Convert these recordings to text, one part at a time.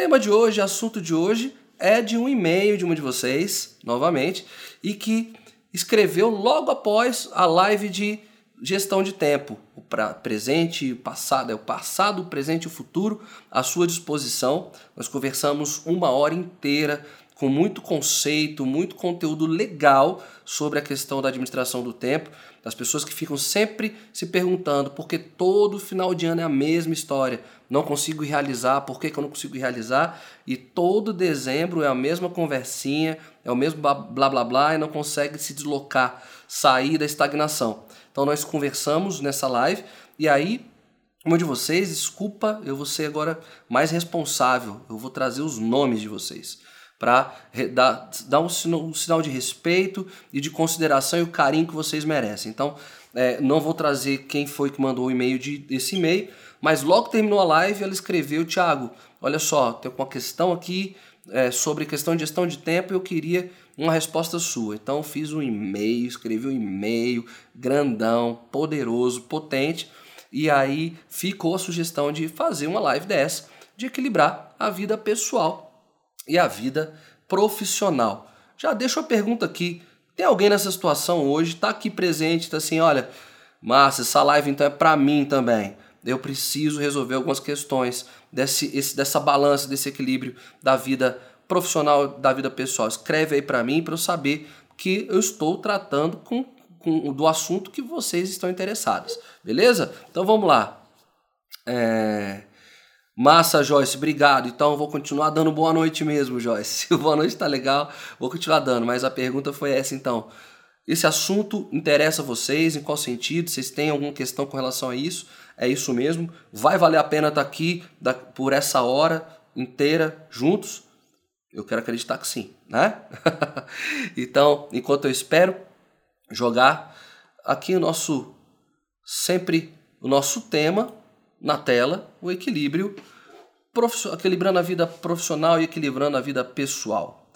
tema de hoje, assunto de hoje, é de um e-mail de uma de vocês, novamente, e que escreveu logo após a live de gestão de tempo, o presente e o passado, é o passado, o presente e o futuro à sua disposição. Nós conversamos uma hora inteira com muito conceito, muito conteúdo legal sobre a questão da administração do tempo, das pessoas que ficam sempre se perguntando por que todo final de ano é a mesma história, não consigo realizar, por que, que eu não consigo realizar, e todo dezembro é a mesma conversinha, é o mesmo blá blá blá e não consegue se deslocar, sair da estagnação. Então nós conversamos nessa live e aí uma de vocês, desculpa, eu vou ser agora mais responsável, eu vou trazer os nomes de vocês para dar, dar um, sinal, um, sinal de respeito e de consideração e o carinho que vocês merecem. Então, é, não vou trazer quem foi que mandou o e-mail de, desse e-mail, mas logo terminou a live, ela escreveu, Thiago, olha só, tem uma questão aqui é, sobre questão de gestão de tempo e eu queria uma resposta sua. Então, fiz um e-mail, escrevi um e-mail grandão, poderoso, potente, e aí ficou a sugestão de fazer uma live dessa, de equilibrar a vida pessoal e a vida profissional. Já deixo a pergunta aqui: tem alguém nessa situação hoje, está aqui presente, está assim, olha, Márcia, essa live então é para mim também. Eu preciso resolver algumas questões desse, esse, dessa balança, desse equilíbrio da vida profissional, da vida pessoal. Escreve aí para mim para eu saber que eu estou tratando com, com, do assunto que vocês estão interessados. Beleza? Então vamos lá. É... Massa, Joyce, obrigado. Então vou continuar dando boa noite mesmo, Joyce. Boa noite tá legal, vou continuar dando, mas a pergunta foi essa então. Esse assunto interessa vocês? Em qual sentido? Vocês têm alguma questão com relação a isso? É isso mesmo? Vai valer a pena estar tá aqui por essa hora inteira juntos? Eu quero acreditar que sim, né? então, enquanto eu espero jogar aqui o nosso sempre o nosso tema na tela, o equilíbrio equilibrando a vida profissional e equilibrando a vida pessoal.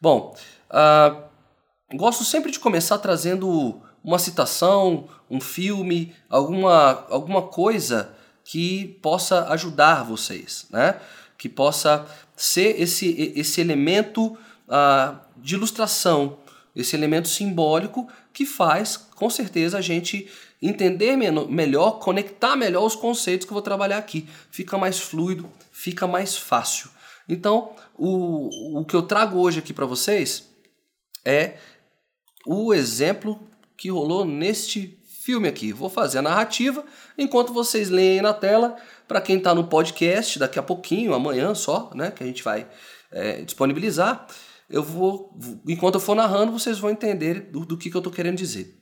Bom, uh, gosto sempre de começar trazendo uma citação, um filme, alguma, alguma coisa que possa ajudar vocês, né? que possa ser esse, esse elemento uh, de ilustração, esse elemento simbólico que faz, com certeza, a gente entender melhor, conectar melhor os conceitos que eu vou trabalhar aqui. Fica mais fluido, fica mais fácil. Então, o, o que eu trago hoje aqui para vocês é o exemplo que rolou neste filme aqui. Vou fazer a narrativa enquanto vocês leem na tela. Para quem está no podcast, daqui a pouquinho, amanhã só, né, que a gente vai é, disponibilizar, eu vou, enquanto eu for narrando, vocês vão entender do, do que, que eu estou querendo dizer.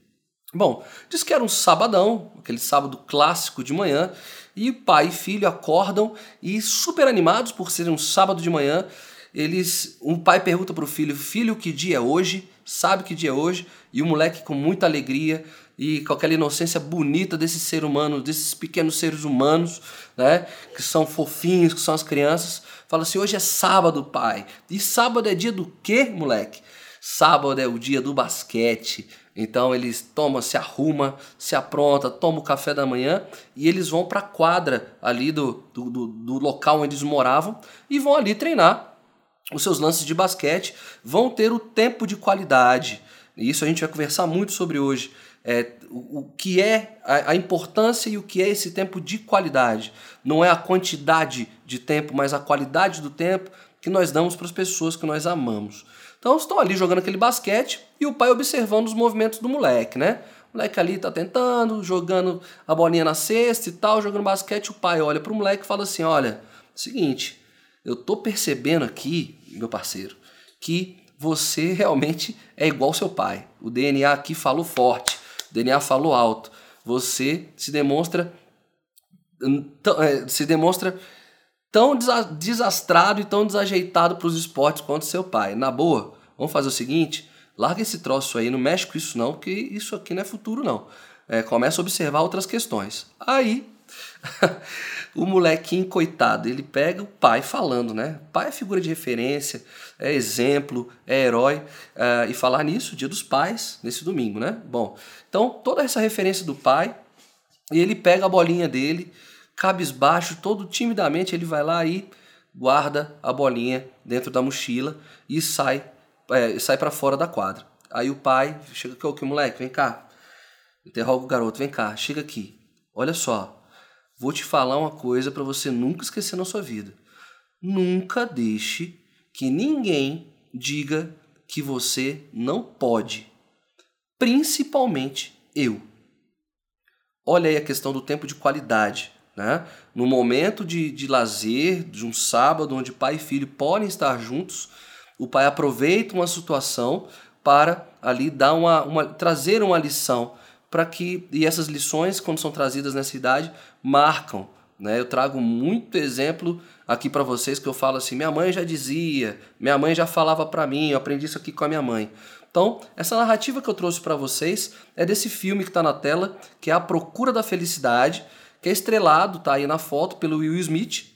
Bom, diz que era um sabadão, aquele sábado clássico de manhã, e pai e filho acordam e super animados por ser um sábado de manhã, eles, um pai pergunta para o filho, filho, que dia é hoje? Sabe que dia é hoje? E o moleque com muita alegria e com aquela inocência bonita desse ser humano, desses pequenos seres humanos, né, que são fofinhos, que são as crianças, fala assim: "Hoje é sábado, pai". E sábado é dia do quê, moleque? Sábado é o dia do basquete. Então eles tomam, se arruma, se apronta, toma o café da manhã e eles vão para a quadra ali do, do, do, do local onde eles moravam e vão ali treinar os seus lances de basquete, vão ter o tempo de qualidade. E isso a gente vai conversar muito sobre hoje. É, o, o que é a, a importância e o que é esse tempo de qualidade. Não é a quantidade de tempo, mas a qualidade do tempo que nós damos para as pessoas que nós amamos. Então estão ali jogando aquele basquete e o pai observando os movimentos do moleque, né? O moleque ali tá tentando, jogando a bolinha na cesta e tal, jogando basquete. O pai olha pro moleque e fala assim: Olha, seguinte, eu tô percebendo aqui, meu parceiro, que você realmente é igual seu pai. O DNA aqui falou forte, o DNA falou alto. Você se demonstra é, se demonstra tão desastrado e tão desajeitado para os esportes quanto seu pai. Na boa, vamos fazer o seguinte: larga esse troço aí, não mexe com isso não, porque isso aqui não é futuro não. É, começa a observar outras questões. Aí, o molequinho coitado, ele pega o pai falando, né? Pai é figura de referência, é exemplo, é herói. É, e falar nisso, dia dos pais, nesse domingo, né? Bom, então toda essa referência do pai, e ele pega a bolinha dele cabisbaixo, todo timidamente, ele vai lá e guarda a bolinha dentro da mochila e sai, é, sai para fora da quadra. Aí o pai chega aqui, que moleque, vem cá. Interroga o garoto, vem cá, chega aqui. Olha só, vou te falar uma coisa para você nunca esquecer na sua vida. Nunca deixe que ninguém diga que você não pode. Principalmente eu. Olha aí a questão do tempo de qualidade. Né? No momento de, de lazer, de um sábado, onde pai e filho podem estar juntos, o pai aproveita uma situação para ali dar uma, uma trazer uma lição para que e essas lições quando são trazidas nessa idade marcam né? Eu trago muito exemplo aqui para vocês que eu falo assim: minha mãe já dizia, minha mãe já falava para mim, eu aprendi isso aqui com a minha mãe. Então, essa narrativa que eu trouxe para vocês é desse filme que está na tela, que é A Procura da Felicidade, que é estrelado, tá aí na foto, pelo Will Smith.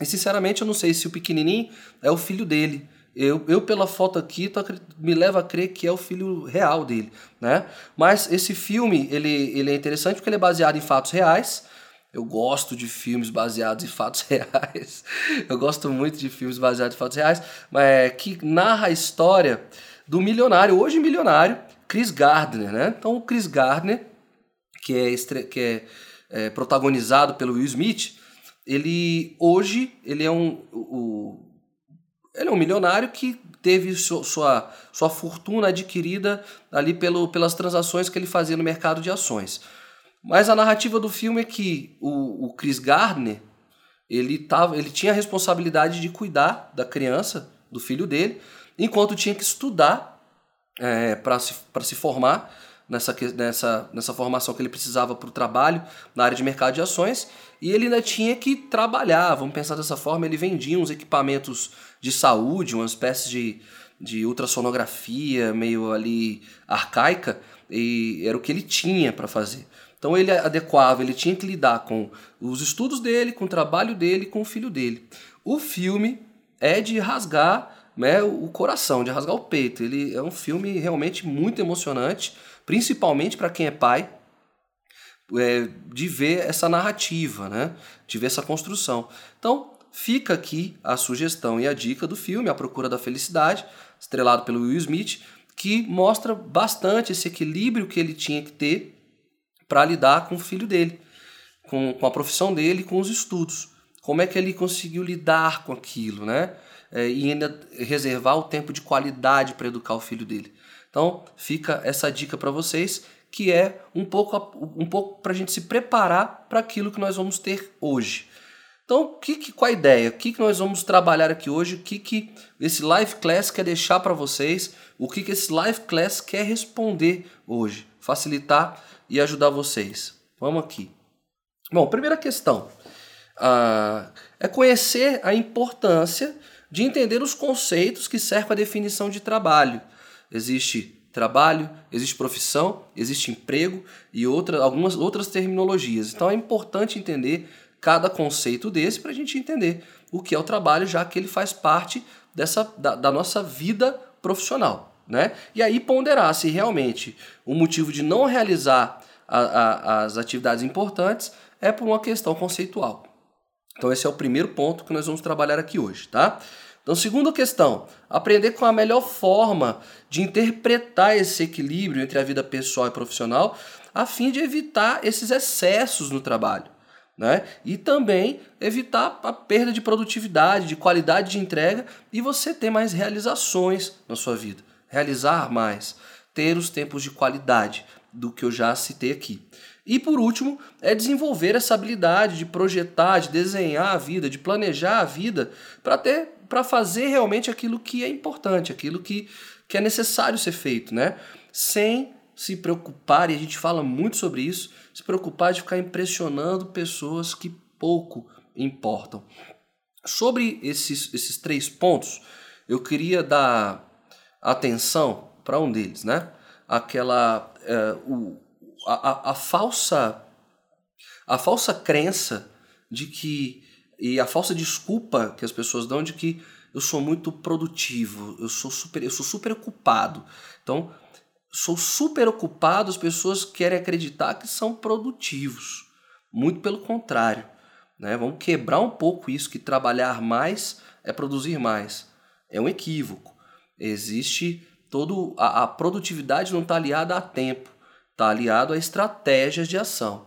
E sinceramente eu não sei se o pequenininho é o filho dele. Eu, eu pela foto aqui, tô, me leva a crer que é o filho real dele, né? Mas esse filme, ele, ele é interessante porque ele é baseado em fatos reais, eu gosto de filmes baseados em fatos reais. Eu gosto muito de filmes baseados em fatos reais, mas é, que narra a história do milionário, hoje milionário, Chris Gardner, né? Então o Chris Gardner, que é, que é, é protagonizado pelo Will Smith, ele hoje ele é um o, ele é um milionário que teve sua, sua fortuna adquirida ali pelo, pelas transações que ele fazia no mercado de ações. Mas a narrativa do filme é que o, o Chris Gardner, ele, tava, ele tinha a responsabilidade de cuidar da criança, do filho dele, enquanto tinha que estudar é, para se, se formar nessa, nessa, nessa formação que ele precisava para o trabalho na área de mercado de ações, e ele ainda tinha que trabalhar, vamos pensar dessa forma, ele vendia uns equipamentos de saúde, uma espécie de, de ultrassonografia meio ali arcaica, e era o que ele tinha para fazer. Então ele adequava, ele tinha que lidar com os estudos dele, com o trabalho dele, com o filho dele. O filme é de rasgar né, o coração, de rasgar o peito. Ele é um filme realmente muito emocionante, principalmente para quem é pai, é, de ver essa narrativa, né, de ver essa construção. Então fica aqui a sugestão e a dica do filme A Procura da Felicidade, estrelado pelo Will Smith, que mostra bastante esse equilíbrio que ele tinha que ter para lidar com o filho dele, com, com a profissão dele, com os estudos. Como é que ele conseguiu lidar com aquilo, né? É, e ainda reservar o tempo de qualidade para educar o filho dele. Então, fica essa dica para vocês, que é um pouco, um pouco para a gente se preparar para aquilo que nós vamos ter hoje. Então, que, que, qual a ideia? O que, que nós vamos trabalhar aqui hoje? O que, que esse Live Class quer deixar para vocês? O que, que esse Live Class quer responder hoje? Facilitar e ajudar vocês. Vamos aqui. Bom, primeira questão uh, é conhecer a importância de entender os conceitos que cercam a definição de trabalho. Existe trabalho, existe profissão, existe emprego e outra, algumas outras terminologias. Então é importante entender cada conceito desse para a gente entender o que é o trabalho, já que ele faz parte dessa, da, da nossa vida profissional. Né? E aí ponderar se realmente o motivo de não realizar a, a, as atividades importantes é por uma questão conceitual. Então esse é o primeiro ponto que nós vamos trabalhar aqui hoje, tá? Então, segunda questão, aprender com a melhor forma de interpretar esse equilíbrio entre a vida pessoal e profissional, a fim de evitar esses excessos no trabalho. Né? E também evitar a perda de produtividade, de qualidade de entrega e você ter mais realizações na sua vida realizar mais, ter os tempos de qualidade do que eu já citei aqui. E por último, é desenvolver essa habilidade de projetar, de desenhar a vida, de planejar a vida para ter para fazer realmente aquilo que é importante, aquilo que, que é necessário ser feito, né? Sem se preocupar, e a gente fala muito sobre isso, se preocupar de ficar impressionando pessoas que pouco importam. Sobre esses, esses três pontos, eu queria dar atenção para um deles, né? Aquela é, o, a, a, falsa a falsa crença de que e a falsa desculpa que as pessoas dão de que eu sou muito produtivo, eu sou super eu sou super ocupado. Então, sou super ocupado, as pessoas querem acreditar que são produtivos. Muito pelo contrário. Né? Vamos quebrar um pouco isso que trabalhar mais é produzir mais. É um equívoco. Existe todo a, a produtividade não está aliada a tempo, está aliado a estratégias de ação.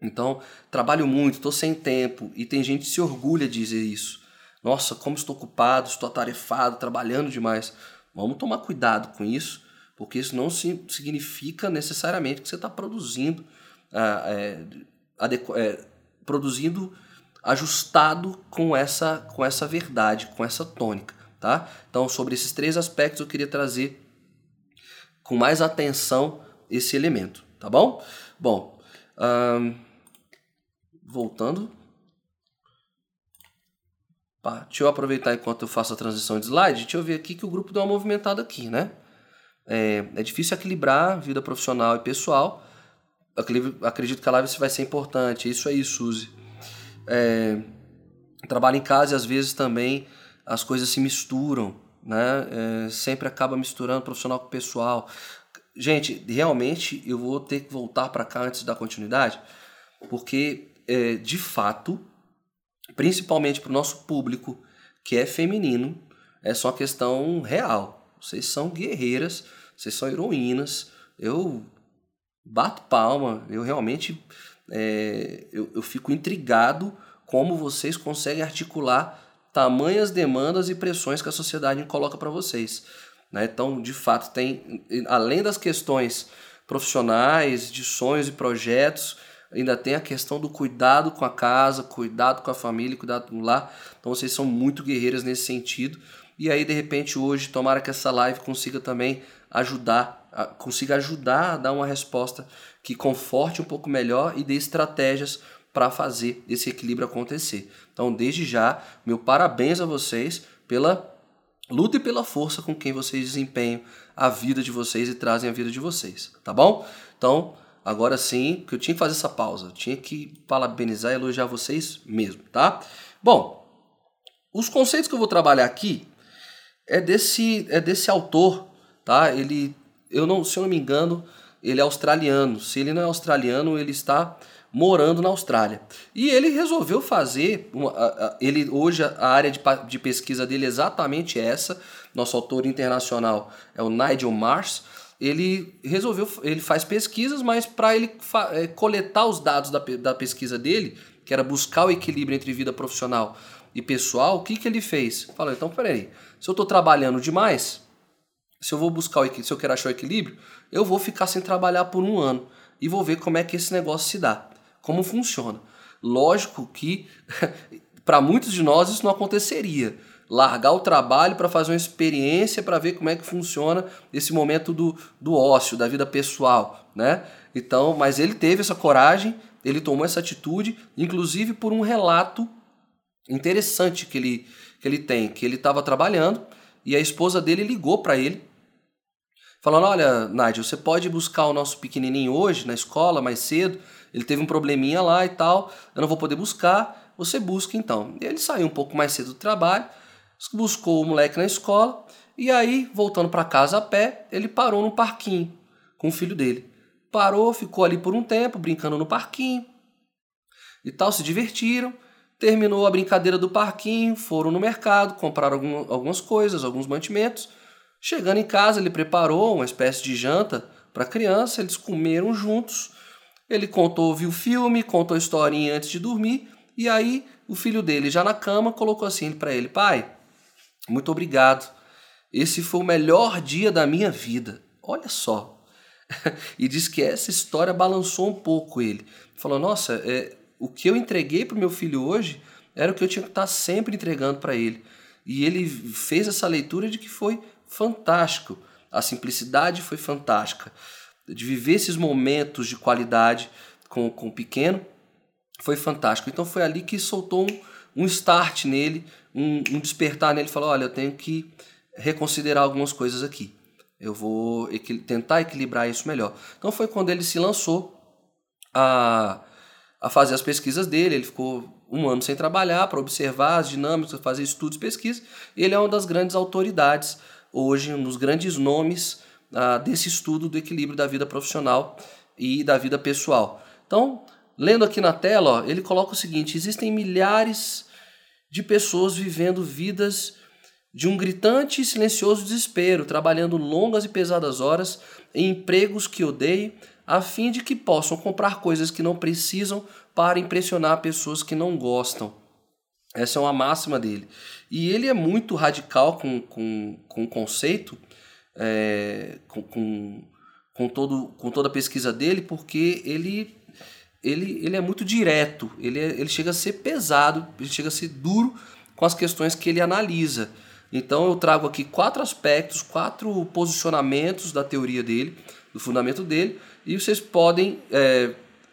Então, trabalho muito, estou sem tempo e tem gente que se orgulha de dizer isso. Nossa, como estou ocupado, estou atarefado, trabalhando demais. Vamos tomar cuidado com isso, porque isso não significa necessariamente que você está produzindo, é, é, produzindo ajustado com essa, com essa verdade, com essa tônica. Tá? Então, sobre esses três aspectos, eu queria trazer com mais atenção esse elemento. Tá bom? Bom, voltando Pá, deixa eu aproveitar enquanto eu faço a transição de slide, deixa eu ver aqui que o grupo deu uma movimentada aqui, né? É, é difícil equilibrar vida profissional e pessoal. Acredito que a live vai ser importante. É isso aí, Suzy. É, trabalho em casa e às vezes também as coisas se misturam, né? É, sempre acaba misturando profissional com pessoal. Gente, realmente eu vou ter que voltar para cá antes da continuidade, porque é, de fato principalmente para o nosso público que é feminino, é só uma questão real. Vocês são guerreiras, vocês são heroínas. Eu bato palma, eu realmente é, eu, eu fico intrigado como vocês conseguem articular tamanhas demandas e pressões que a sociedade coloca para vocês. Né? Então, de fato, tem além das questões profissionais, de sonhos e projetos, ainda tem a questão do cuidado com a casa, cuidado com a família, cuidado com o lar. Então vocês são muito guerreiras nesse sentido. E aí, de repente, hoje, tomara que essa live consiga também ajudar, consiga ajudar a dar uma resposta que conforte um pouco melhor e dê estratégias para fazer esse equilíbrio acontecer. Então, desde já, meu parabéns a vocês pela luta e pela força com quem vocês desempenham a vida de vocês e trazem a vida de vocês, tá bom? Então, Agora sim, que eu tinha que fazer essa pausa. Eu tinha que parabenizar e elogiar vocês mesmo, tá? Bom, os conceitos que eu vou trabalhar aqui é desse é desse autor, tá? Ele eu não, se eu não me engano, ele é australiano. Se ele não é australiano, ele está morando na Austrália. E ele resolveu fazer, uma, ele hoje a área de, de pesquisa dele é exatamente essa. Nosso autor internacional é o Nigel Mars ele resolveu, ele faz pesquisas, mas para ele é, coletar os dados da, da pesquisa dele, que era buscar o equilíbrio entre vida profissional e pessoal, o que, que ele fez? Falou, então peraí, se eu estou trabalhando demais, se eu vou buscar o se eu quero achar o equilíbrio, eu vou ficar sem trabalhar por um ano e vou ver como é que esse negócio se dá, como funciona. Lógico que para muitos de nós isso não aconteceria largar o trabalho para fazer uma experiência para ver como é que funciona esse momento do, do ócio, da vida pessoal, né? Então, mas ele teve essa coragem, ele tomou essa atitude, inclusive por um relato interessante que ele, que ele tem, que ele estava trabalhando e a esposa dele ligou para ele, falando: Olha, Nigel, você pode buscar o nosso pequenininho hoje na escola mais cedo? Ele teve um probleminha lá e tal, eu não vou poder buscar, você busca então. E ele saiu um pouco mais cedo do trabalho, buscou o moleque na escola e aí, voltando para casa a pé, ele parou no parquinho com o filho dele. Parou, ficou ali por um tempo, brincando no parquinho e tal, se divertiram. Terminou a brincadeira do parquinho, foram no mercado, compraram algumas coisas, alguns mantimentos. Chegando em casa, ele preparou uma espécie de janta para a criança, eles comeram juntos. Ele contou, viu o filme, contou a historinha antes de dormir, e aí o filho dele, já na cama, colocou assim para ele: Pai, muito obrigado. Esse foi o melhor dia da minha vida. Olha só. e diz que essa história balançou um pouco ele. Falou: Nossa, é, o que eu entreguei para meu filho hoje era o que eu tinha que estar sempre entregando para ele. E ele fez essa leitura de que foi fantástico. A simplicidade foi fantástica. De viver esses momentos de qualidade com, com o pequeno foi fantástico. Então foi ali que soltou um, um start nele, um, um despertar nele, falou, olha, eu tenho que reconsiderar algumas coisas aqui. Eu vou tentar equilibrar isso melhor. Então foi quando ele se lançou a, a fazer as pesquisas dele. Ele ficou um ano sem trabalhar para observar as dinâmicas, fazer estudos e pesquisas. Ele é uma das grandes autoridades hoje, um dos grandes nomes uh, desse estudo do equilíbrio da vida profissional e da vida pessoal. Então, lendo aqui na tela, ó, ele coloca o seguinte: existem milhares de pessoas vivendo vidas de um gritante e silencioso desespero, trabalhando longas e pesadas horas em empregos que odeiam, a fim de que possam comprar coisas que não precisam para impressionar pessoas que não gostam. Essa é uma máxima dele. E ele é muito radical com, com, com o conceito, é, com, com, com, todo, com toda a pesquisa dele, porque ele, ele, ele é muito direto, ele, é, ele chega a ser pesado, ele chega a ser duro com as questões que ele analisa. Então eu trago aqui quatro aspectos, quatro posicionamentos da teoria dele, do fundamento dele, e vocês podem é,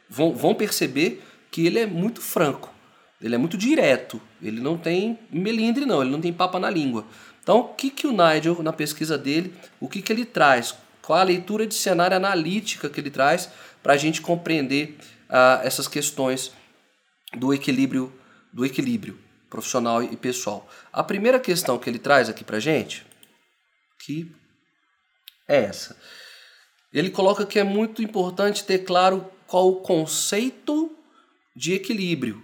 vão, vão perceber que ele é muito franco, ele é muito direto, ele não tem melindre não, ele não tem papa na língua. Então o que, que o Nigel, na pesquisa dele, o que, que ele traz? Qual a leitura de cenário analítica que ele traz para a gente compreender ah, essas questões do equilíbrio, do equilíbrio profissional e pessoal. A primeira questão que ele traz aqui para gente, que é essa. Ele coloca que é muito importante ter claro qual o conceito de equilíbrio.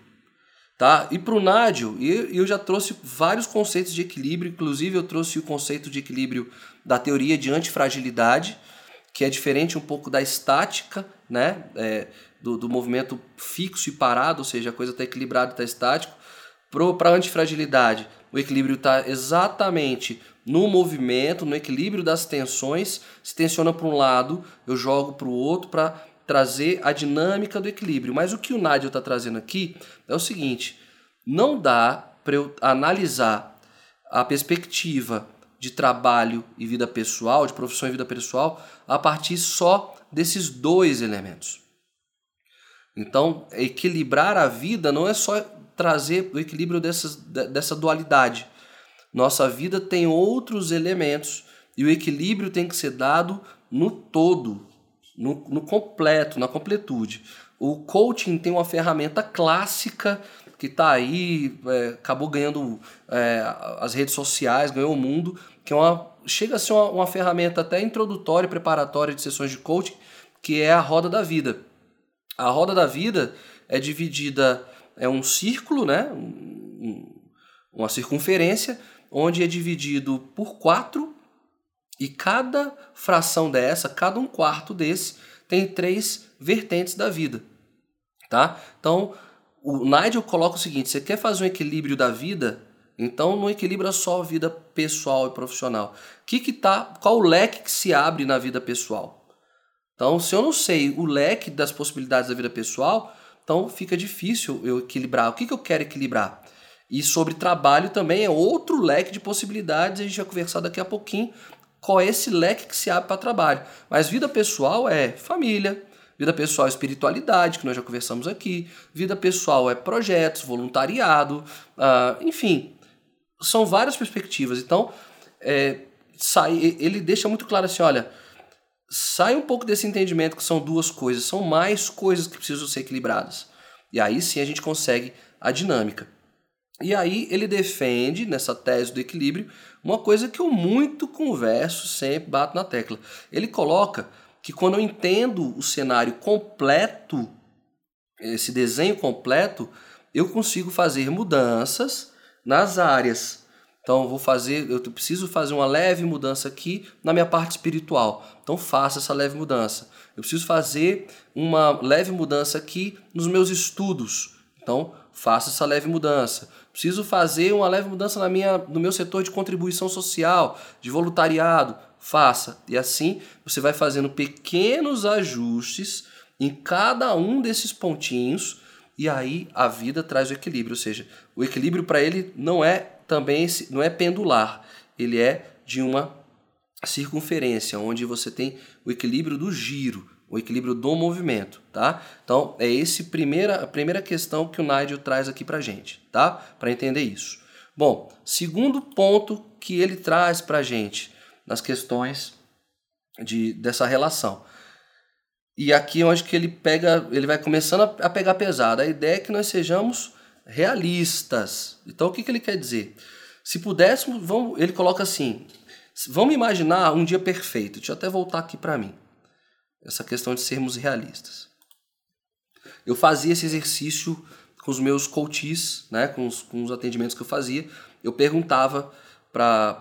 Tá? E para o Nádio, eu já trouxe vários conceitos de equilíbrio, inclusive eu trouxe o conceito de equilíbrio da teoria de antifragilidade, que é diferente um pouco da estática, né? É, do, do movimento fixo e parado, ou seja, a coisa está equilibrada está estático. Para a antifragilidade, o equilíbrio está exatamente no movimento, no equilíbrio das tensões. Se tensiona para um lado, eu jogo para o outro para trazer a dinâmica do equilíbrio. Mas o que o Nádio está trazendo aqui é o seguinte: não dá para eu analisar a perspectiva de trabalho e vida pessoal, de profissão e vida pessoal, a partir só desses dois elementos. Então, equilibrar a vida não é só trazer o equilíbrio dessas, dessa dualidade. Nossa vida tem outros elementos e o equilíbrio tem que ser dado no todo, no, no completo, na completude. O coaching tem uma ferramenta clássica que está aí, é, acabou ganhando é, as redes sociais, ganhou o mundo, que é uma, chega a ser uma, uma ferramenta até introdutória, preparatória de sessões de coaching, que é a roda da vida. A roda da vida é dividida é um círculo, né? uma circunferência, onde é dividido por quatro e cada fração dessa, cada um quarto desse, tem três vertentes da vida. Tá? Então, o Nigel coloca o seguinte: você quer fazer um equilíbrio da vida? Então não equilibra só a vida pessoal e profissional. Que que tá, qual o leque que se abre na vida pessoal? Então, se eu não sei o leque das possibilidades da vida pessoal, então fica difícil eu equilibrar. O que, que eu quero equilibrar? E sobre trabalho também é outro leque de possibilidades, a gente vai conversar daqui a pouquinho qual é esse leque que se abre para trabalho. Mas vida pessoal é família, vida pessoal é espiritualidade, que nós já conversamos aqui, vida pessoal é projetos, voluntariado, uh, enfim, são várias perspectivas. Então, é, sai, ele deixa muito claro assim: olha, sai um pouco desse entendimento que são duas coisas, são mais coisas que precisam ser equilibradas. E aí sim a gente consegue a dinâmica. E aí ele defende, nessa tese do equilíbrio, uma coisa que eu muito converso, sempre bato na tecla. Ele coloca que quando eu entendo o cenário completo, esse desenho completo, eu consigo fazer mudanças nas áreas então, eu vou fazer, eu preciso fazer uma leve mudança aqui na minha parte espiritual. Então, faça essa leve mudança. Eu preciso fazer uma leve mudança aqui nos meus estudos. Então, faça essa leve mudança. Preciso fazer uma leve mudança na minha, no meu setor de contribuição social, de voluntariado. Faça. E assim, você vai fazendo pequenos ajustes em cada um desses pontinhos e aí a vida traz o equilíbrio, ou seja, o equilíbrio para ele não é também não é pendular, ele é de uma circunferência, onde você tem o equilíbrio do giro, o equilíbrio do movimento, tá? Então, é esse primeira, a primeira questão que o Nigel traz aqui pra gente, tá? Para entender isso. Bom, segundo ponto que ele traz pra gente nas questões de, dessa relação. E aqui acho que ele pega, ele vai começando a pegar pesado. A ideia é que nós sejamos realistas. Então o que, que ele quer dizer? Se pudéssemos, vamos, ele coloca assim: vamos imaginar um dia perfeito. Deixa eu até voltar aqui para mim. Essa questão de sermos realistas. eu fazia esse exercício com os meus coaches, né, com os, com os atendimentos que eu fazia, eu perguntava para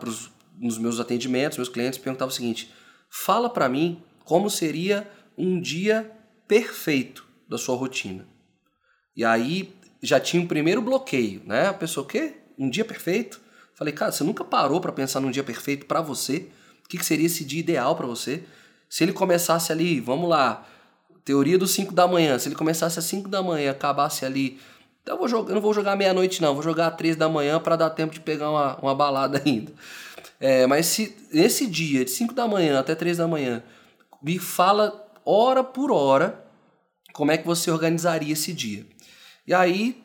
nos meus atendimentos, meus clientes, perguntava o seguinte: fala para mim como seria um dia perfeito da sua rotina. E aí já tinha um primeiro bloqueio, né? A pessoa, o quê? Um dia perfeito? Falei, cara, você nunca parou para pensar num dia perfeito para você? O que, que seria esse dia ideal para você? Se ele começasse ali, vamos lá, teoria dos 5 da manhã, se ele começasse às 5 da manhã, acabasse ali então eu, vou jogar, eu não vou jogar meia-noite, não. Vou jogar às três da manhã para dar tempo de pegar uma, uma balada ainda. É, mas se esse dia, de 5 da manhã até 3 da manhã, me fala hora por hora como é que você organizaria esse dia. E aí,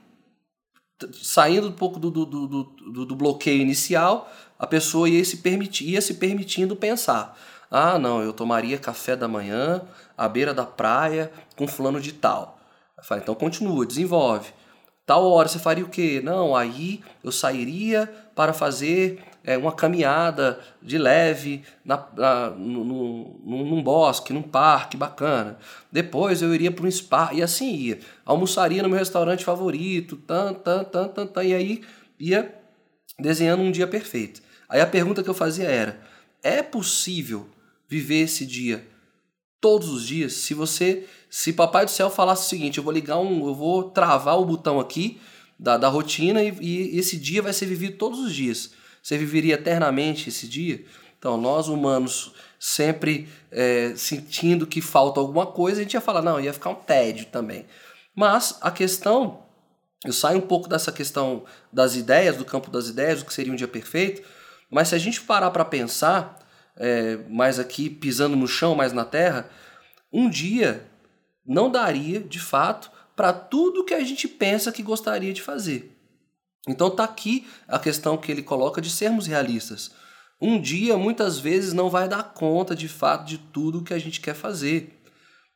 saindo um pouco do, do, do, do, do bloqueio inicial, a pessoa ia se, permitir, ia se permitindo pensar. Ah, não, eu tomaria café da manhã à beira da praia com fulano de tal. Eu falei, então continua, desenvolve. Tal hora você faria o quê? Não, aí eu sairia para fazer é, uma caminhada de leve na, na, no, no, num bosque, num parque bacana. Depois eu iria para um spa e assim ia. Almoçaria no meu restaurante favorito, tan, tan, tan, tan, tan, e aí ia desenhando um dia perfeito. Aí a pergunta que eu fazia era: é possível viver esse dia todos os dias? Se você se Papai do Céu falasse o seguinte, eu vou ligar um, eu vou travar o botão aqui da, da rotina e, e esse dia vai ser vivido todos os dias. Você viveria eternamente esse dia? Então, nós humanos sempre é, sentindo que falta alguma coisa, a gente ia falar, não, ia ficar um tédio também. Mas a questão, eu saio um pouco dessa questão das ideias, do campo das ideias, do que seria um dia perfeito, mas se a gente parar para pensar, é, mais aqui pisando no chão, mais na terra, um dia não daria, de fato, para tudo que a gente pensa que gostaria de fazer. Então tá aqui a questão que ele coloca de sermos realistas. Um dia, muitas vezes, não vai dar conta de fato de tudo que a gente quer fazer.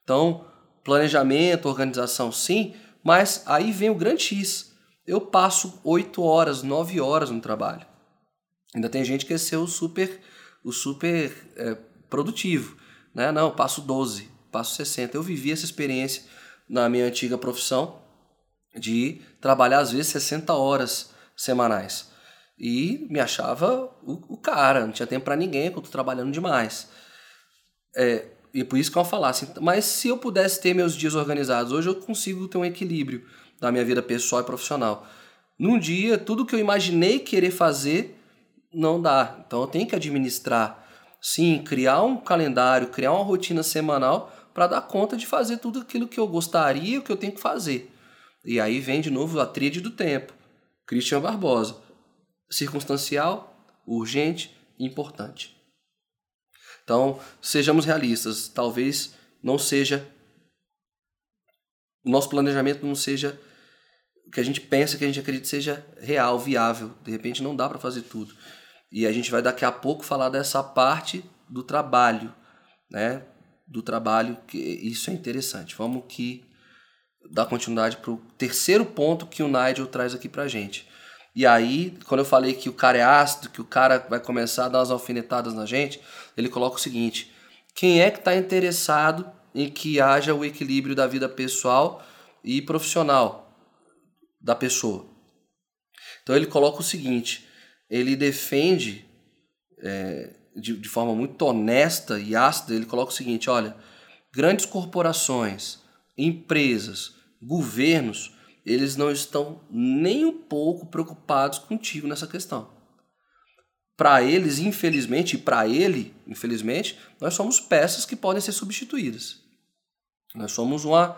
Então, planejamento, organização, sim, mas aí vem o grande X. Eu passo 8 horas, 9 horas no trabalho. Ainda tem gente que quer ser o super, o super é, produtivo. Né? Não, passo 12 passo 60. Eu vivi essa experiência na minha antiga profissão de trabalhar às vezes 60 horas semanais. E me achava o, o cara, não tinha tempo para ninguém, porque eu tô trabalhando demais. É, e por isso que eu falasse, assim, mas se eu pudesse ter meus dias organizados, hoje eu consigo ter um equilíbrio da minha vida pessoal e profissional. Num dia, tudo que eu imaginei querer fazer não dá. Então eu tenho que administrar. Sim, criar um calendário, criar uma rotina semanal para dar conta de fazer tudo aquilo que eu gostaria, o que eu tenho que fazer. E aí vem de novo a tríade do tempo. Christian Barbosa. Circunstancial, urgente importante. Então, sejamos realistas. Talvez não seja. O nosso planejamento não seja o que a gente pensa, que a gente acredita seja real, viável. De repente não dá para fazer tudo. E a gente vai daqui a pouco falar dessa parte do trabalho, né? do trabalho, que isso é interessante. Vamos que dar continuidade para o terceiro ponto que o Nigel traz aqui para gente. E aí, quando eu falei que o cara é ácido, que o cara vai começar a dar umas alfinetadas na gente, ele coloca o seguinte: quem é que está interessado em que haja o equilíbrio da vida pessoal e profissional da pessoa? Então ele coloca o seguinte: ele defende é, de, de forma muito honesta e ácida, ele coloca o seguinte: olha, grandes corporações, empresas, governos, eles não estão nem um pouco preocupados contigo nessa questão. Para eles, infelizmente, e para ele, infelizmente, nós somos peças que podem ser substituídas. Nós somos uma,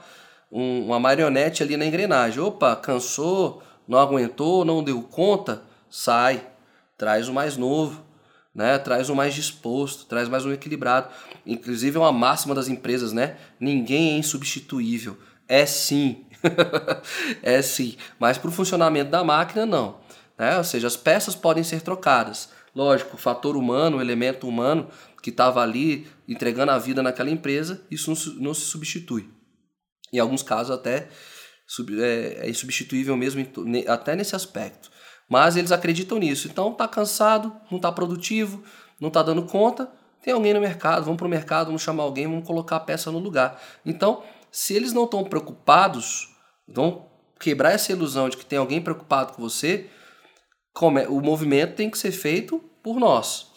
um, uma marionete ali na engrenagem. Opa, cansou, não aguentou, não deu conta, sai, traz o mais novo né? Traz um mais disposto, traz mais um equilibrado. Inclusive é uma máxima das empresas, né? Ninguém é insubstituível. É sim. é sim. Mas para o funcionamento da máquina, não. Né? Ou seja, as peças podem ser trocadas. Lógico, o fator humano, o elemento humano que estava ali entregando a vida naquela empresa, isso não se substitui. Em alguns casos até é, é insubstituível mesmo, até nesse aspecto. Mas eles acreditam nisso. Então tá cansado, não tá produtivo, não tá dando conta. Tem alguém no mercado, vamos para o mercado, vamos chamar alguém, vamos colocar a peça no lugar. Então, se eles não estão preocupados, vão quebrar essa ilusão de que tem alguém preocupado com você, o movimento tem que ser feito por nós.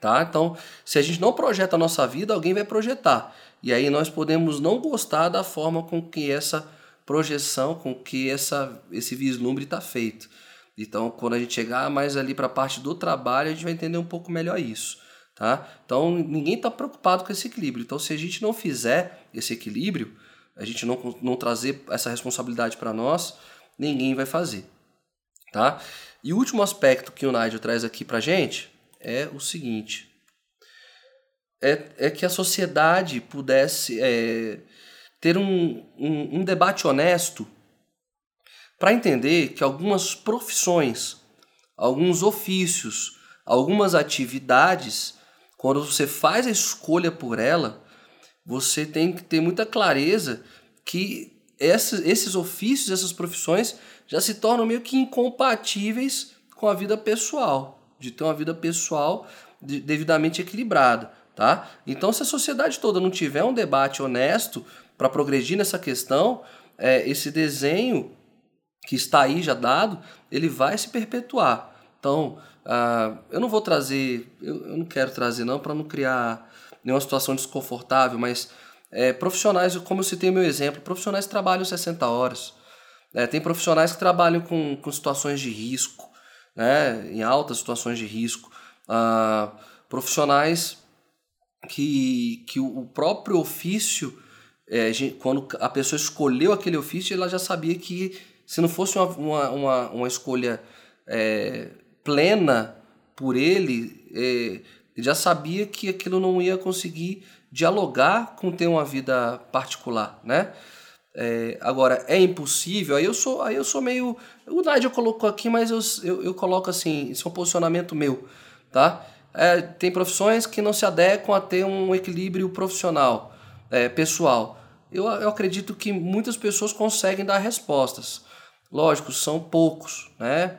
Tá? Então, se a gente não projeta a nossa vida, alguém vai projetar. E aí nós podemos não gostar da forma com que essa projeção, com que essa, esse vislumbre está feito. Então, quando a gente chegar mais ali para a parte do trabalho, a gente vai entender um pouco melhor isso. Tá? Então, ninguém está preocupado com esse equilíbrio. Então, se a gente não fizer esse equilíbrio, a gente não, não trazer essa responsabilidade para nós, ninguém vai fazer. Tá? E o último aspecto que o Nigel traz aqui para gente é o seguinte: é, é que a sociedade pudesse é, ter um, um, um debate honesto para entender que algumas profissões, alguns ofícios, algumas atividades, quando você faz a escolha por ela, você tem que ter muita clareza que esses, esses ofícios, essas profissões já se tornam meio que incompatíveis com a vida pessoal, de ter uma vida pessoal devidamente equilibrada, tá? Então, se a sociedade toda não tiver um debate honesto para progredir nessa questão, é, esse desenho que está aí já dado, ele vai se perpetuar. Então, uh, eu não vou trazer, eu, eu não quero trazer não para não criar nenhuma situação desconfortável, mas é, profissionais, como eu citei meu exemplo, profissionais trabalham 60 horas. É, tem profissionais que trabalham com, com situações de risco, né, em altas situações de risco. Uh, profissionais que, que o próprio ofício, é, quando a pessoa escolheu aquele ofício, ela já sabia que se não fosse uma, uma, uma, uma escolha é, plena por ele, é, já sabia que aquilo não ia conseguir dialogar com ter uma vida particular, né? É, agora, é impossível, aí eu sou, aí eu sou meio. O Nádia colocou aqui, mas eu, eu, eu, coloco assim, isso é um posicionamento meu, tá? É, tem profissões que não se adequam a ter um equilíbrio profissional, é, pessoal. Eu, eu acredito que muitas pessoas conseguem dar respostas. Lógico, são poucos, né?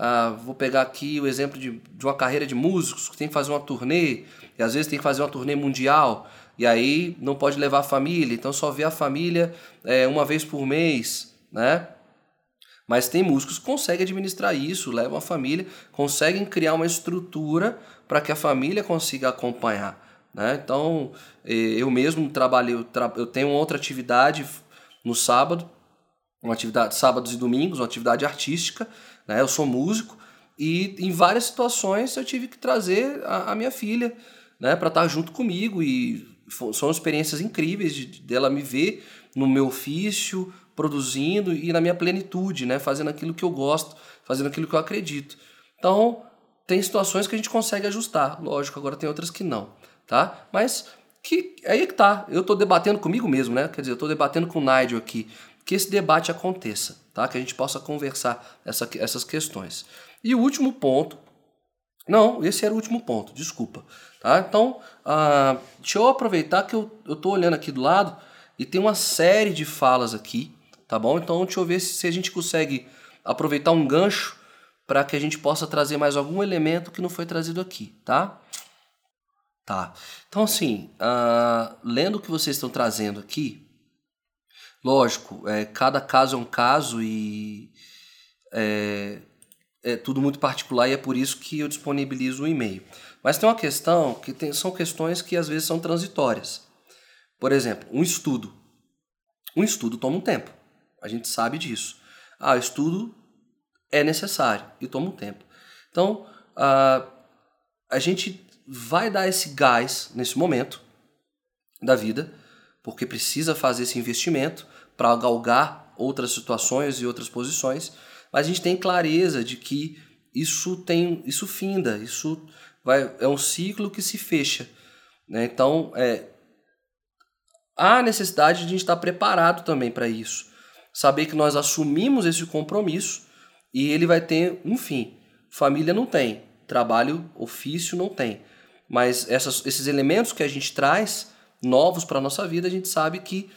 Ah, vou pegar aqui o exemplo de, de uma carreira de músicos que tem que fazer uma turnê, e às vezes tem que fazer uma turnê mundial, e aí não pode levar a família, então só vê a família é, uma vez por mês, né? Mas tem músicos que conseguem administrar isso, levam a família, conseguem criar uma estrutura para que a família consiga acompanhar. Né? Então, eh, eu mesmo trabalhei, eu tenho outra atividade no sábado, uma atividade sábados e domingos, uma atividade artística, né? Eu sou músico e em várias situações eu tive que trazer a, a minha filha, né, para estar junto comigo e são experiências incríveis de dela me ver no meu ofício, produzindo e na minha plenitude, né, fazendo aquilo que eu gosto, fazendo aquilo que eu acredito. Então, tem situações que a gente consegue ajustar, lógico, agora tem outras que não, tá? Mas que aí é que tá, eu tô debatendo comigo mesmo, né? Quer dizer, eu tô debatendo com o Nigel aqui que esse debate aconteça, tá? que a gente possa conversar essa, essas questões. E o último ponto, não, esse era o último ponto, desculpa. Tá? Então, uh, deixa eu aproveitar que eu estou olhando aqui do lado e tem uma série de falas aqui, tá bom? Então, deixa eu ver se, se a gente consegue aproveitar um gancho para que a gente possa trazer mais algum elemento que não foi trazido aqui, tá? Tá. Então, assim, uh, lendo o que vocês estão trazendo aqui, Lógico, é, cada caso é um caso e é, é tudo muito particular e é por isso que eu disponibilizo o e-mail. Mas tem uma questão que tem, são questões que às vezes são transitórias. Por exemplo, um estudo. Um estudo toma um tempo. A gente sabe disso. Ah, o estudo é necessário e toma um tempo. Então, a, a gente vai dar esse gás nesse momento da vida porque precisa fazer esse investimento para galgar outras situações e outras posições, mas a gente tem clareza de que isso tem isso finda, isso vai é um ciclo que se fecha, né? Então, é há necessidade de a gente estar preparado também para isso, saber que nós assumimos esse compromisso e ele vai ter um fim. Família não tem, trabalho, ofício não tem, mas essas, esses elementos que a gente traz novos para a nossa vida, a gente sabe que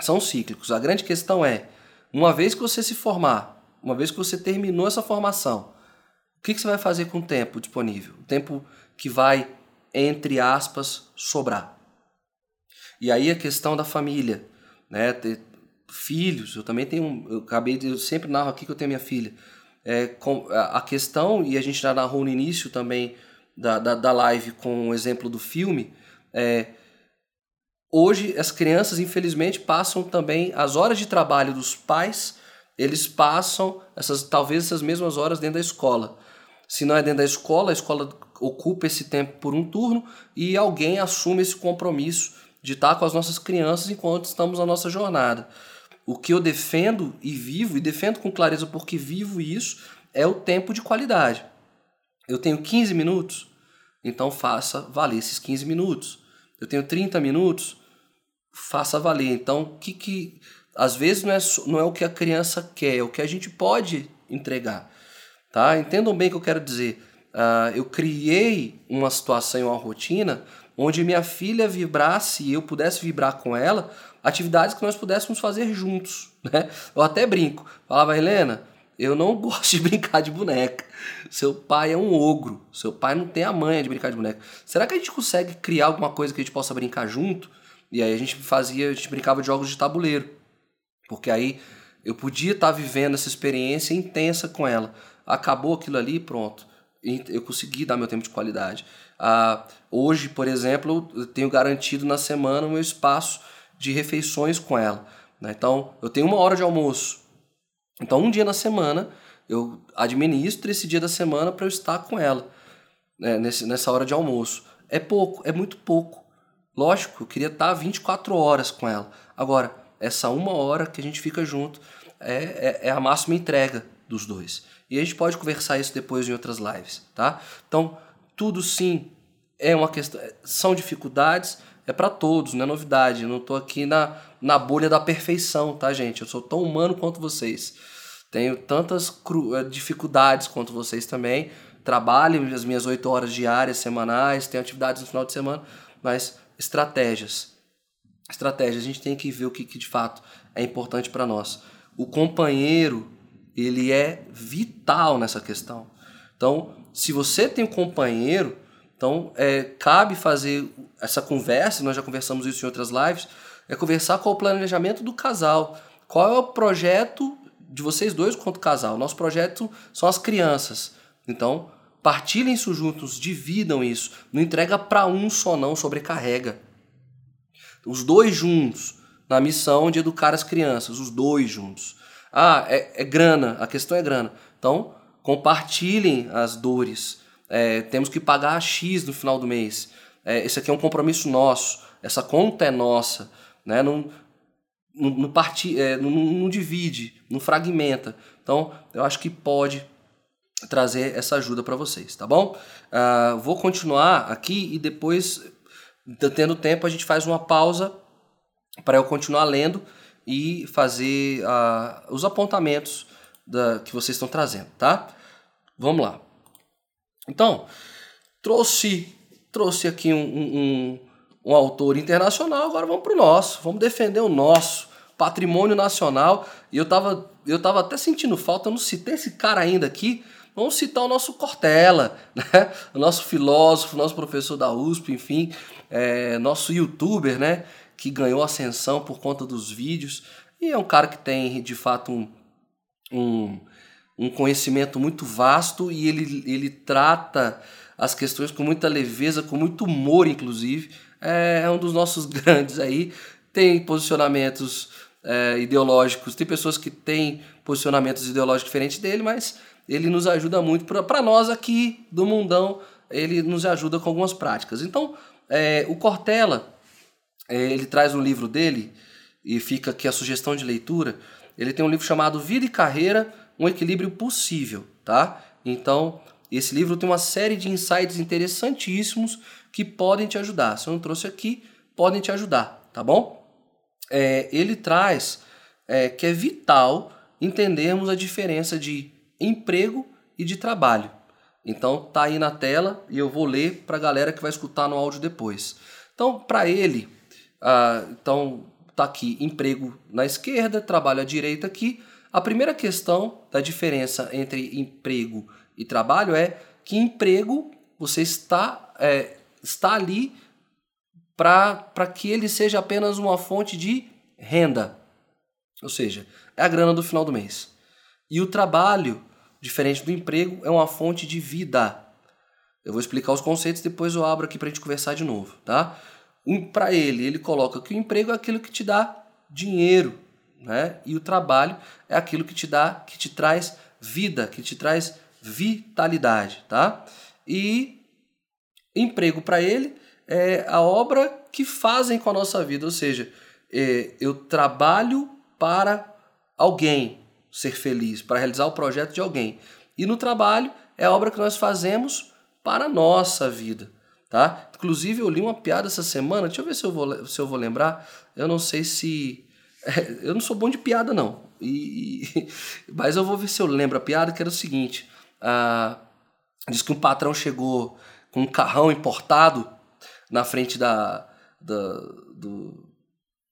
são cíclicos. A grande questão é, uma vez que você se formar, uma vez que você terminou essa formação, o que, que você vai fazer com o tempo disponível? O tempo que vai, entre aspas, sobrar. E aí a questão da família. né? Ter filhos, eu também tenho, eu acabei eu sempre narro aqui que eu tenho minha filha. É, com, a, a questão, e a gente já narrou no início também da, da, da live com o exemplo do filme, é, hoje as crianças infelizmente passam também as horas de trabalho dos pais, eles passam essas talvez essas mesmas horas dentro da escola. Se não é dentro da escola, a escola ocupa esse tempo por um turno e alguém assume esse compromisso de estar com as nossas crianças enquanto estamos na nossa jornada. O que eu defendo e vivo, e defendo com clareza porque vivo isso, é o tempo de qualidade. Eu tenho 15 minutos, então faça valer esses 15 minutos. Eu tenho 30 minutos, faça valer. Então, que que às vezes não é, não é o que a criança quer, é o que a gente pode entregar. Tá? Entendam bem o que eu quero dizer. Uh, eu criei uma situação e uma rotina onde minha filha vibrasse e eu pudesse vibrar com ela, atividades que nós pudéssemos fazer juntos. Né? Eu até brinco. Falava, Helena, eu não gosto de brincar de boneca. Seu pai é um ogro. Seu pai não tem a manha de brincar de boneca. Será que a gente consegue criar alguma coisa que a gente possa brincar junto? E aí a gente fazia, a gente brincava de jogos de tabuleiro. Porque aí eu podia estar vivendo essa experiência intensa com ela. Acabou aquilo ali, pronto. Eu consegui dar meu tempo de qualidade. Ah, hoje, por exemplo, eu tenho garantido na semana o meu espaço de refeições com ela. Né? Então, eu tenho uma hora de almoço. Então, um dia na semana, eu administro esse dia da semana para eu estar com ela né? Nessa hora de almoço. É pouco, é muito pouco. Lógico, eu queria estar 24 horas com ela. Agora, essa uma hora que a gente fica junto é, é, é a máxima entrega dos dois. E a gente pode conversar isso depois em outras lives, tá? Então, tudo sim é uma questão, são dificuldades, é para todos, não é novidade. Eu não estou aqui na, na bolha da perfeição, tá, gente? Eu sou tão humano quanto vocês. Tenho tantas cru, eh, dificuldades quanto vocês também. Trabalho as minhas oito horas diárias, semanais, tenho atividades no final de semana, mas estratégias. Estratégias, a gente tem que ver o que, que de fato é importante para nós. O companheiro, ele é vital nessa questão. Então, se você tem um companheiro, então é, cabe fazer essa conversa, nós já conversamos isso em outras lives, é conversar com o planejamento do casal. Qual é o projeto de vocês dois quanto casal? Nosso projeto são as crianças. Então, partilhem isso juntos, dividam isso. Não entrega para um só não, sobrecarrega. Os dois juntos, na missão de educar as crianças, os dois juntos. Ah, é, é grana, a questão é grana. Então, compartilhem as dores. É, temos que pagar X no final do mês. É, esse aqui é um compromisso nosso. Essa conta é nossa. Né? Não, não, não, parti, é, não, não divide, não fragmenta. Então, eu acho que pode trazer essa ajuda para vocês, tá bom? Uh, vou continuar aqui e depois, tendo tempo, a gente faz uma pausa para eu continuar lendo e fazer uh, os apontamentos da, que vocês estão trazendo, tá? Vamos lá. Então, trouxe, trouxe aqui um, um, um autor internacional, agora vamos para o nosso. Vamos defender o nosso patrimônio nacional. E eu estava eu tava até sentindo falta, eu não citei esse cara ainda aqui. Vamos citar o nosso Cortella, né? o nosso filósofo, nosso professor da USP, enfim, é, nosso youtuber, né? que ganhou ascensão por conta dos vídeos. E é um cara que tem, de fato, um, um um conhecimento muito vasto e ele, ele trata as questões com muita leveza, com muito humor, inclusive. É, é um dos nossos grandes aí. Tem posicionamentos é, ideológicos, tem pessoas que têm posicionamentos ideológicos diferentes dele, mas ele nos ajuda muito. Para nós aqui do mundão, ele nos ajuda com algumas práticas. Então, é, o Cortella, é, ele traz um livro dele, e fica aqui a sugestão de leitura. Ele tem um livro chamado Vida e Carreira um equilíbrio possível, tá? Então, esse livro tem uma série de insights interessantíssimos que podem te ajudar. Se eu não trouxe aqui, podem te ajudar, tá bom? É, ele traz é, que é vital entendermos a diferença de emprego e de trabalho. Então tá aí na tela e eu vou ler para a galera que vai escutar no áudio depois. Então para ele, ah, então tá aqui emprego na esquerda, trabalho à direita aqui. A primeira questão da diferença entre emprego e trabalho é que emprego você está, é, está ali para que ele seja apenas uma fonte de renda, ou seja, é a grana do final do mês. E o trabalho, diferente do emprego, é uma fonte de vida. Eu vou explicar os conceitos, depois eu abro aqui para a gente conversar de novo, tá? Um, para ele, ele coloca que o emprego é aquilo que te dá dinheiro, né? E o trabalho é aquilo que te dá, que te traz vida, que te traz vitalidade, tá? E emprego para ele é a obra que fazem com a nossa vida, ou seja, é, eu trabalho para alguém ser feliz, para realizar o projeto de alguém. E no trabalho é a obra que nós fazemos para a nossa vida, tá? Inclusive eu li uma piada essa semana, deixa eu ver se eu vou, se eu vou lembrar, eu não sei se... eu não sou bom de piada não, e, mas eu vou ver se eu lembro a piada, que era o seguinte, ah, diz que um patrão chegou com um carrão importado na frente da, da do,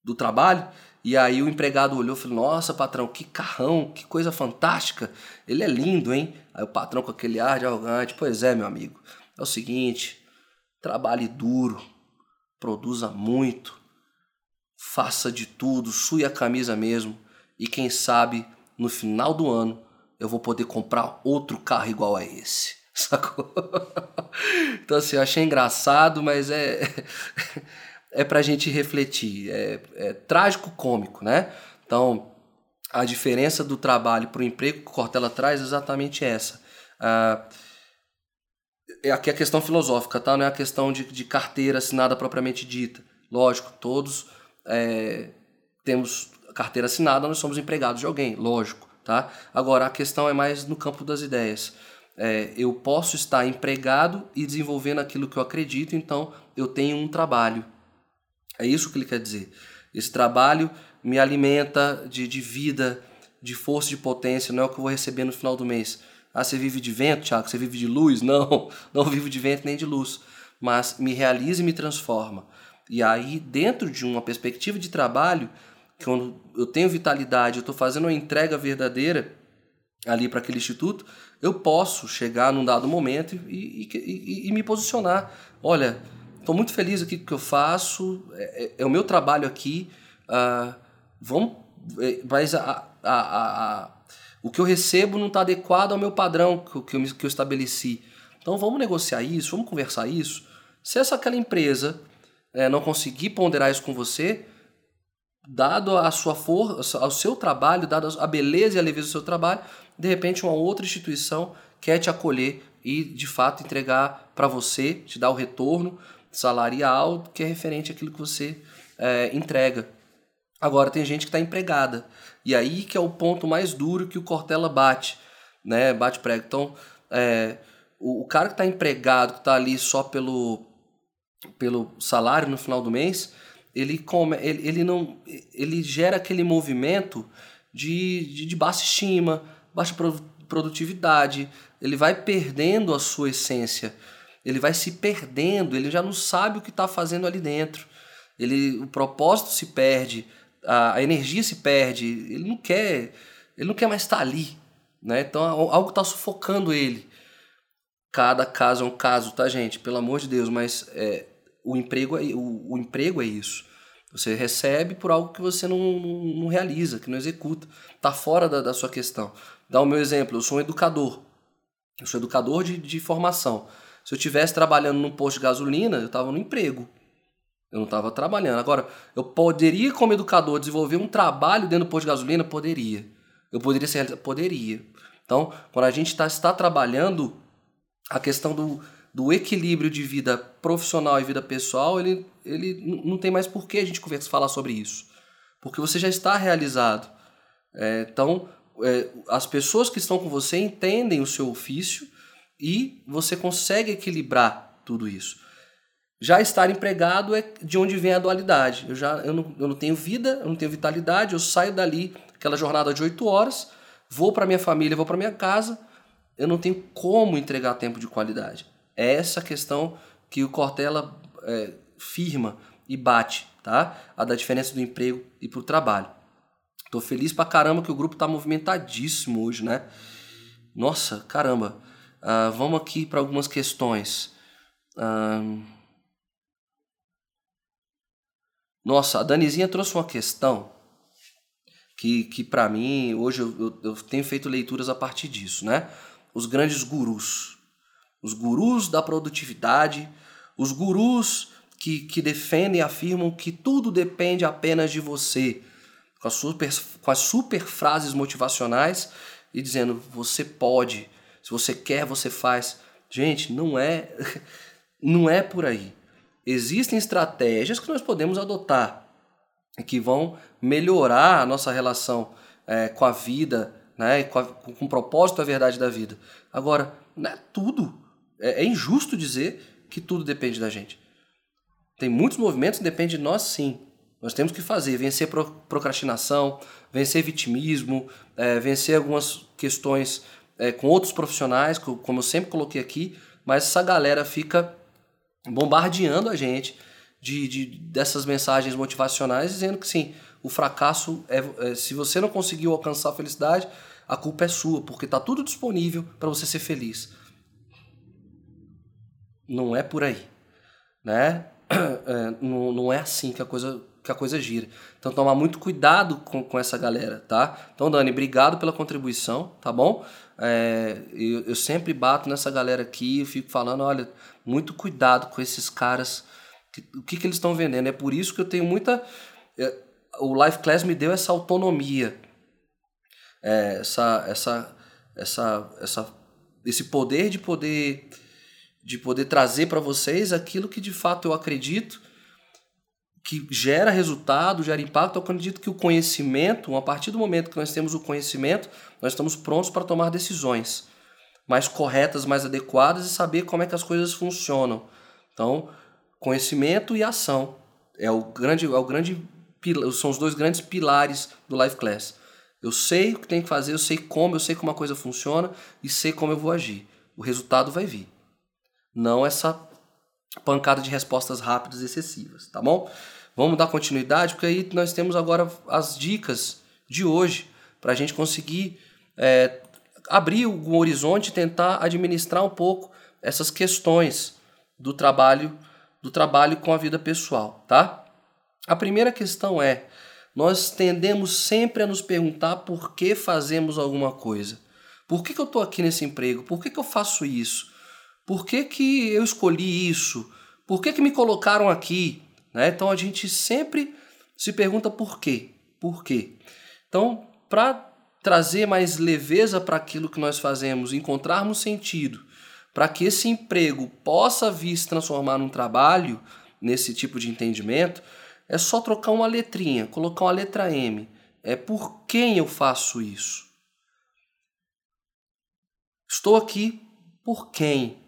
do trabalho. E aí o empregado olhou e falou: Nossa, patrão, que carrão, que coisa fantástica. Ele é lindo, hein? Aí o patrão, com aquele ar de arrogante: Pois é, meu amigo. É o seguinte: trabalhe duro, produza muito, faça de tudo, sue a camisa mesmo. E quem sabe no final do ano eu vou poder comprar outro carro igual a esse. Sacou? Então, assim, eu achei engraçado, mas é. é pra gente refletir. É, é trágico cômico, né? Então, a diferença do trabalho para o emprego que Cortella traz é exatamente essa. Ah, é aqui a questão filosófica, tá? Não é a questão de, de carteira assinada propriamente dita. Lógico, todos é, temos carteira assinada, nós somos empregados de alguém, lógico, tá? Agora, a questão é mais no campo das ideias é, eu posso estar empregado e desenvolvendo aquilo que eu acredito, então eu tenho um trabalho. É isso que ele quer dizer. Esse trabalho me alimenta de, de vida, de força, de potência, não é o que eu vou receber no final do mês. Ah, você vive de vento, Tiago? Você vive de luz? Não, não vivo de vento nem de luz. Mas me realiza e me transforma. E aí, dentro de uma perspectiva de trabalho, quando eu tenho vitalidade, eu estou fazendo uma entrega verdadeira ali para aquele instituto, eu posso chegar num dado momento e, e, e, e me posicionar. Olha, estou muito feliz aqui com o que eu faço, é, é, é o meu trabalho aqui, uh, vamos, é, mas a, a, a, o que eu recebo não está adequado ao meu padrão que, que, eu, que eu estabeleci. Então vamos negociar isso, vamos conversar isso. Se essa aquela empresa é, não conseguir ponderar isso com você, dado a sua força, ao seu trabalho, dado a beleza e a leveza do seu trabalho, de repente uma outra instituição quer te acolher e de fato entregar para você, te dar o retorno salarial que é referente àquilo que você é, entrega. Agora tem gente que está empregada e aí que é o ponto mais duro que o Cortella bate, né? Bate prego. Então é, o, o cara que está empregado, que está ali só pelo pelo salário no final do mês, ele, come, ele, ele, não, ele gera aquele movimento de, de, de baixa estima, baixa produtividade, ele vai perdendo a sua essência, ele vai se perdendo, ele já não sabe o que está fazendo ali dentro. Ele, o propósito se perde, a, a energia se perde, ele não quer, ele não quer mais estar tá ali, né? Então algo está sufocando ele. Cada caso é um caso, tá, gente? Pelo amor de Deus, mas é, o emprego é, o, o emprego é isso. Você recebe por algo que você não, não, não realiza, que não executa. Está fora da, da sua questão. Dá o meu exemplo, eu sou um educador. Eu sou educador de, de formação. Se eu estivesse trabalhando num posto de gasolina, eu estava no emprego. Eu não estava trabalhando. Agora, eu poderia, como educador, desenvolver um trabalho dentro do posto de gasolina? Poderia. Eu poderia ser Poderia. Então, quando a gente está, está trabalhando, a questão do, do equilíbrio de vida profissional e vida pessoal, ele, ele não tem mais por que a gente conversa, falar sobre isso. Porque você já está realizado. É, então, é, as pessoas que estão com você entendem o seu ofício e você consegue equilibrar tudo isso. Já estar empregado é de onde vem a dualidade. Eu já eu não, eu não tenho vida, eu não tenho vitalidade, eu saio dali, aquela jornada de oito horas, vou para minha família, vou para minha casa, eu não tenho como entregar tempo de qualidade. É essa questão que o Cortella é, firma e bate, tá? A da diferença do emprego e para o trabalho. Tô feliz pra caramba que o grupo tá movimentadíssimo hoje, né? Nossa, caramba. Uh, vamos aqui para algumas questões. Uh, Nossa, a Danizinha trouxe uma questão que, que para mim, hoje eu, eu, eu, tenho feito leituras a partir disso, né? Os grandes gurus. Os gurus da produtividade, os gurus que, que defendem e afirmam que tudo depende apenas de você, com as, super, com as super frases motivacionais e dizendo: você pode, se você quer, você faz. Gente, não é, não é por aí. Existem estratégias que nós podemos adotar que vão melhorar a nossa relação é, com a vida, né, com, a, com o propósito a verdade da vida. Agora, não é tudo. É, é injusto dizer que tudo depende da gente. Tem muitos movimentos que dependem de nós, sim. Nós temos que fazer, vencer procrastinação, vencer vitimismo, é, vencer algumas questões é, com outros profissionais, como eu sempre coloquei aqui, mas essa galera fica bombardeando a gente de, de dessas mensagens motivacionais, dizendo que sim, o fracasso é, é se você não conseguiu alcançar a felicidade, a culpa é sua, porque está tudo disponível para você ser feliz. Não é por aí, né? É, não, não é assim que a coisa que a coisa gira. Então tomar muito cuidado com, com essa galera, tá? Então, Dani, obrigado pela contribuição, tá bom? É, eu, eu sempre bato nessa galera aqui, eu fico falando, olha, muito cuidado com esses caras, que, o que, que eles estão vendendo. É por isso que eu tenho muita. É, o Life Class me deu essa autonomia, é, essa, essa, essa, essa, esse poder de poder de poder trazer para vocês aquilo que de fato eu acredito que gera resultado, gera impacto, eu acredito que o conhecimento, a partir do momento que nós temos o conhecimento, nós estamos prontos para tomar decisões mais corretas, mais adequadas e saber como é que as coisas funcionam. Então, conhecimento e ação é o grande, é o grande são os dois grandes pilares do Life Class. Eu sei o que tem que fazer, eu sei como, eu sei como a coisa funciona e sei como eu vou agir. O resultado vai vir. Não essa pancada de respostas rápidas e excessivas, tá bom? Vamos dar continuidade, porque aí nós temos agora as dicas de hoje para a gente conseguir é, abrir o horizonte e tentar administrar um pouco essas questões do trabalho do trabalho com a vida pessoal, tá? A primeira questão é nós tendemos sempre a nos perguntar por que fazemos alguma coisa. Por que, que eu estou aqui nesse emprego? Por que, que eu faço isso? Por que, que eu escolhi isso? Por que, que me colocaram aqui? Né? Então a gente sempre se pergunta por quê? Por quê? Então, para trazer mais leveza para aquilo que nós fazemos, encontrarmos sentido, para que esse emprego possa vir se transformar num trabalho, nesse tipo de entendimento, é só trocar uma letrinha, colocar uma letra M. É por quem eu faço isso? Estou aqui por quem?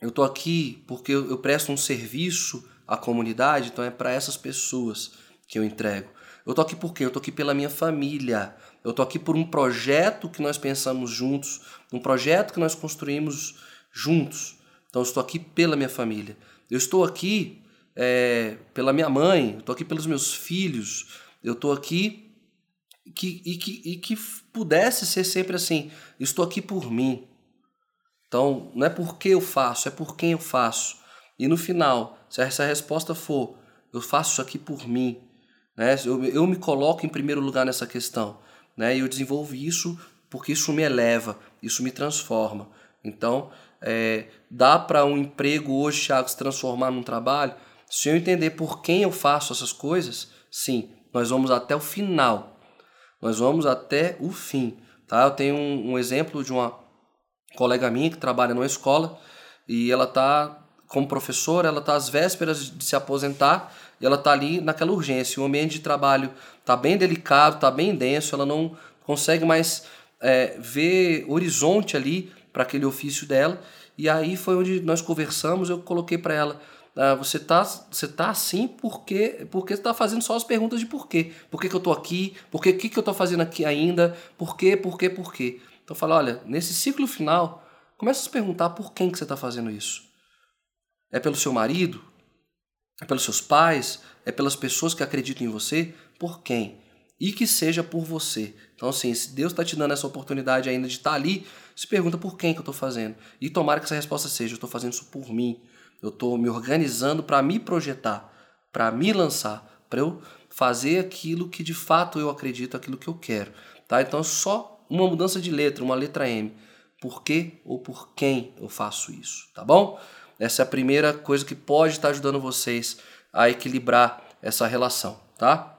Eu estou aqui porque eu presto um serviço à comunidade, então é para essas pessoas que eu entrego. Eu estou aqui por quê? Eu estou aqui pela minha família. Eu estou aqui por um projeto que nós pensamos juntos, um projeto que nós construímos juntos. Então eu estou aqui pela minha família. Eu estou aqui é, pela minha mãe, estou aqui pelos meus filhos, eu estou aqui que, e, que, e que pudesse ser sempre assim: estou aqui por mim, então, não é por que eu faço, é por quem eu faço. E no final, se essa resposta for, eu faço isso aqui por mim, né? eu, eu me coloco em primeiro lugar nessa questão, né? e eu desenvolvo isso porque isso me eleva, isso me transforma. Então, é, dá para um emprego hoje, Thiago, se transformar num trabalho? Se eu entender por quem eu faço essas coisas, sim, nós vamos até o final. Nós vamos até o fim. Tá? Eu tenho um, um exemplo de uma colega minha que trabalha numa escola e ela tá como professora, ela tá às vésperas de se aposentar e ela tá ali naquela urgência. O ambiente de trabalho tá bem delicado, tá bem denso, ela não consegue mais é, ver horizonte ali para aquele ofício dela. E aí foi onde nós conversamos, eu coloquei para ela, ah, você tá, você tá assim porque porque está fazendo só as perguntas de porquê. Por que, que eu tô aqui? Por que, que, que eu tô fazendo aqui ainda? Por quê? Por quê? Por quê? Então fala, olha, nesse ciclo final, começa a se perguntar por quem que você está fazendo isso. É pelo seu marido? É pelos seus pais? É pelas pessoas que acreditam em você? Por quem? E que seja por você. Então, assim, se Deus está te dando essa oportunidade ainda de estar tá ali, se pergunta por quem que eu estou fazendo. E tomara que essa resposta seja: eu estou fazendo isso por mim. Eu estou me organizando para me projetar, para me lançar, para eu fazer aquilo que de fato eu acredito, aquilo que eu quero, tá? Então só uma mudança de letra, uma letra M. Por que ou por quem eu faço isso, tá bom? Essa é a primeira coisa que pode estar ajudando vocês a equilibrar essa relação, tá?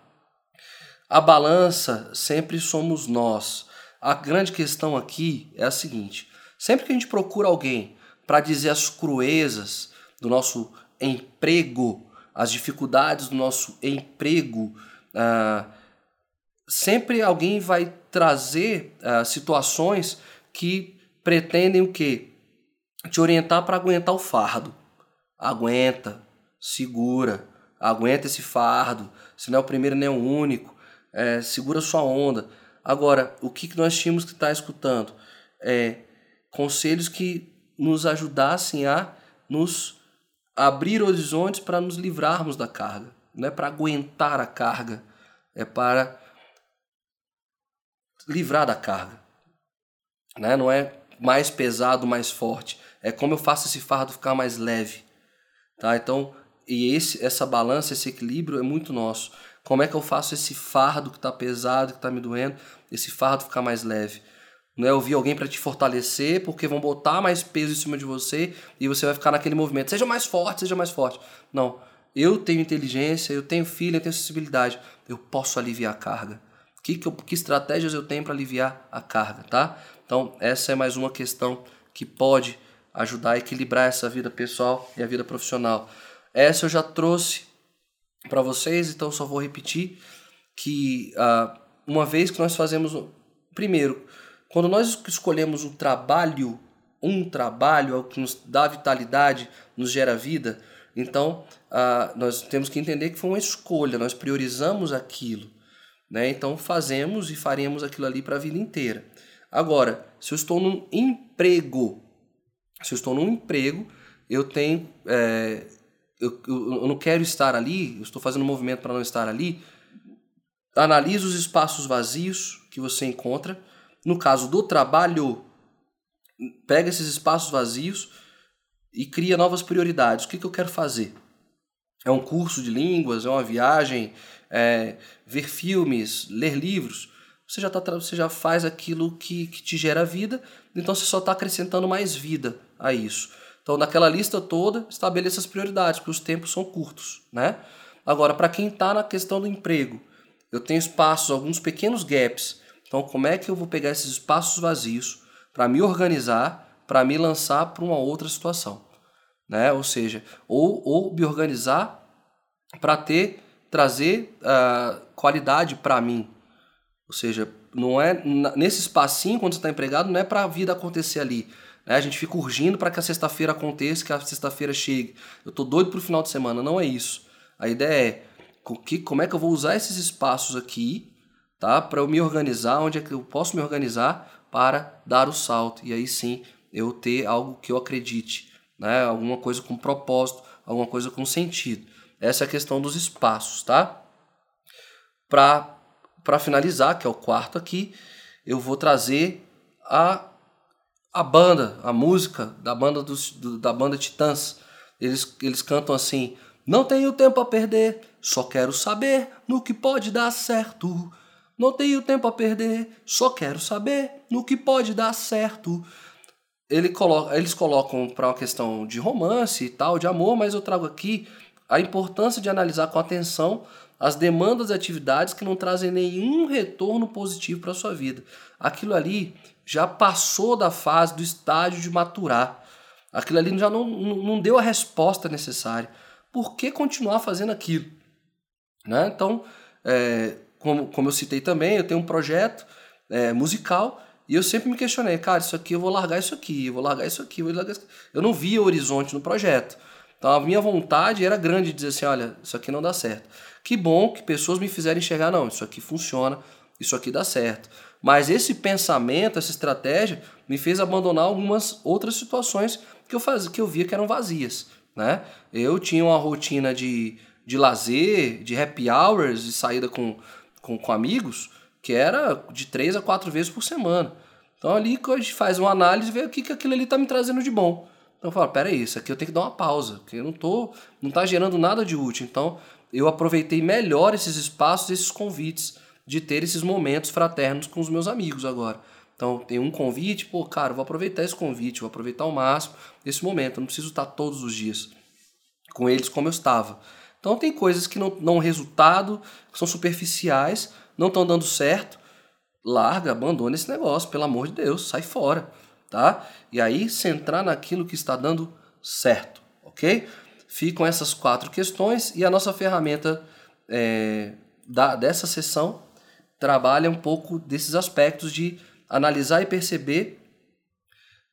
A balança sempre somos nós. A grande questão aqui é a seguinte: sempre que a gente procura alguém para dizer as cruezas do nosso emprego, as dificuldades do nosso emprego, ah, sempre alguém vai trazer ah, situações que pretendem o quê? Te orientar para aguentar o fardo. Aguenta, segura, aguenta esse fardo. Se não é o primeiro nem é o único, é, segura sua onda. Agora, o que nós tínhamos que estar tá escutando? É conselhos que nos ajudassem a nos abrir horizontes para nos livrarmos da carga. Não é para aguentar a carga, é para livrar da carga. Né? Não é mais pesado, mais forte. É como eu faço esse fardo ficar mais leve. Tá? Então, e esse, essa balança, esse equilíbrio é muito nosso. Como é que eu faço esse fardo que está pesado, que está me doendo, esse fardo ficar mais leve? Não é ouvir alguém para te fortalecer, porque vão botar mais peso em cima de você e você vai ficar naquele movimento. Seja mais forte, seja mais forte. Não. Eu tenho inteligência, eu tenho filho, eu tenho sensibilidade. Eu posso aliviar a carga. Que, que, que estratégias eu tenho para aliviar a carga, tá? Então, essa é mais uma questão que pode ajudar a equilibrar essa vida pessoal e a vida profissional. Essa eu já trouxe para vocês, então só vou repetir que uh, uma vez que nós fazemos. Primeiro, quando nós escolhemos um trabalho, um trabalho, algo que nos dá vitalidade, nos gera vida, então uh, nós temos que entender que foi uma escolha, nós priorizamos aquilo. Né? Então fazemos e faremos aquilo ali para a vida inteira. Agora, se eu estou num emprego, se eu estou num emprego, eu tenho. É, eu, eu, não quero estar ali, eu estou fazendo um movimento para não estar ali. Analise os espaços vazios que você encontra. No caso do trabalho, pega esses espaços vazios e cria novas prioridades. O que, que eu quero fazer? É um curso de línguas, é uma viagem, é ver filmes, ler livros. Você já, tá, você já faz aquilo que, que te gera vida, então você só está acrescentando mais vida a isso. Então, naquela lista toda, estabeleça as prioridades, porque os tempos são curtos, né? Agora, para quem está na questão do emprego, eu tenho espaços, alguns pequenos gaps. Então, como é que eu vou pegar esses espaços vazios para me organizar, para me lançar para uma outra situação? Né? Ou seja, ou, ou me organizar para ter, trazer uh, qualidade para mim. Ou seja, não é nesse espacinho, quando você está empregado, não é para a vida acontecer ali né? A gente fica urgindo para que a sexta-feira aconteça, que a sexta-feira chegue. Eu tô doido pro final de semana. Não é isso. A ideia é que, como é que eu vou usar esses espaços aqui, tá? Para eu me organizar, onde é que eu posso me organizar para dar o salto. E aí sim eu ter algo que eu acredite, né? Alguma coisa com propósito, alguma coisa com sentido. Essa é a questão dos espaços, tá? Para finalizar, que é o quarto aqui, eu vou trazer a a banda, a música da banda dos, do, da banda Titãs. Eles, eles cantam assim: Não tenho tempo a perder, só quero saber no que pode dar certo. Não tenho tempo a perder, só quero saber no que pode dar certo. Ele coloca, eles colocam para uma questão de romance e tal, de amor, mas eu trago aqui a importância de analisar com atenção as demandas e atividades que não trazem nenhum retorno positivo para a sua vida. Aquilo ali já passou da fase, do estágio de maturar. Aquilo ali já não, não deu a resposta necessária. Por que continuar fazendo aquilo? Né? Então, é, como, como eu citei também, eu tenho um projeto é, musical e eu sempre me questionei, cara, isso aqui eu vou largar isso aqui, eu vou largar isso aqui, eu vou largar isso aqui. Eu não via horizonte no projeto. Então a minha vontade era grande de dizer assim, olha, isso aqui não dá certo. Que bom que pessoas me fizerem enxergar, não, isso aqui funciona, isso aqui dá certo. Mas esse pensamento, essa estratégia, me fez abandonar algumas outras situações que eu fazia, que eu via que eram vazias. Né? Eu tinha uma rotina de, de lazer, de happy hours, de saída com, com, com amigos, que era de três a quatro vezes por semana. Então ali a gente faz uma análise e vê o que, que aquilo ali está me trazendo de bom. Então eu falo, peraí, isso aqui eu tenho que dar uma pausa, porque eu não tô, não está gerando nada de útil. Então eu aproveitei melhor esses espaços, esses convites, de ter esses momentos fraternos com os meus amigos agora. Então, tem um convite, pô, cara, vou aproveitar esse convite, vou aproveitar ao máximo esse momento. Eu não preciso estar todos os dias com eles como eu estava. Então, tem coisas que não dão resultado, que são superficiais, não estão dando certo. Larga, abandona esse negócio, pelo amor de Deus, sai fora, tá? E aí, centrar naquilo que está dando certo, ok? Ficam essas quatro questões e a nossa ferramenta é, da, dessa sessão trabalha um pouco desses aspectos de analisar e perceber,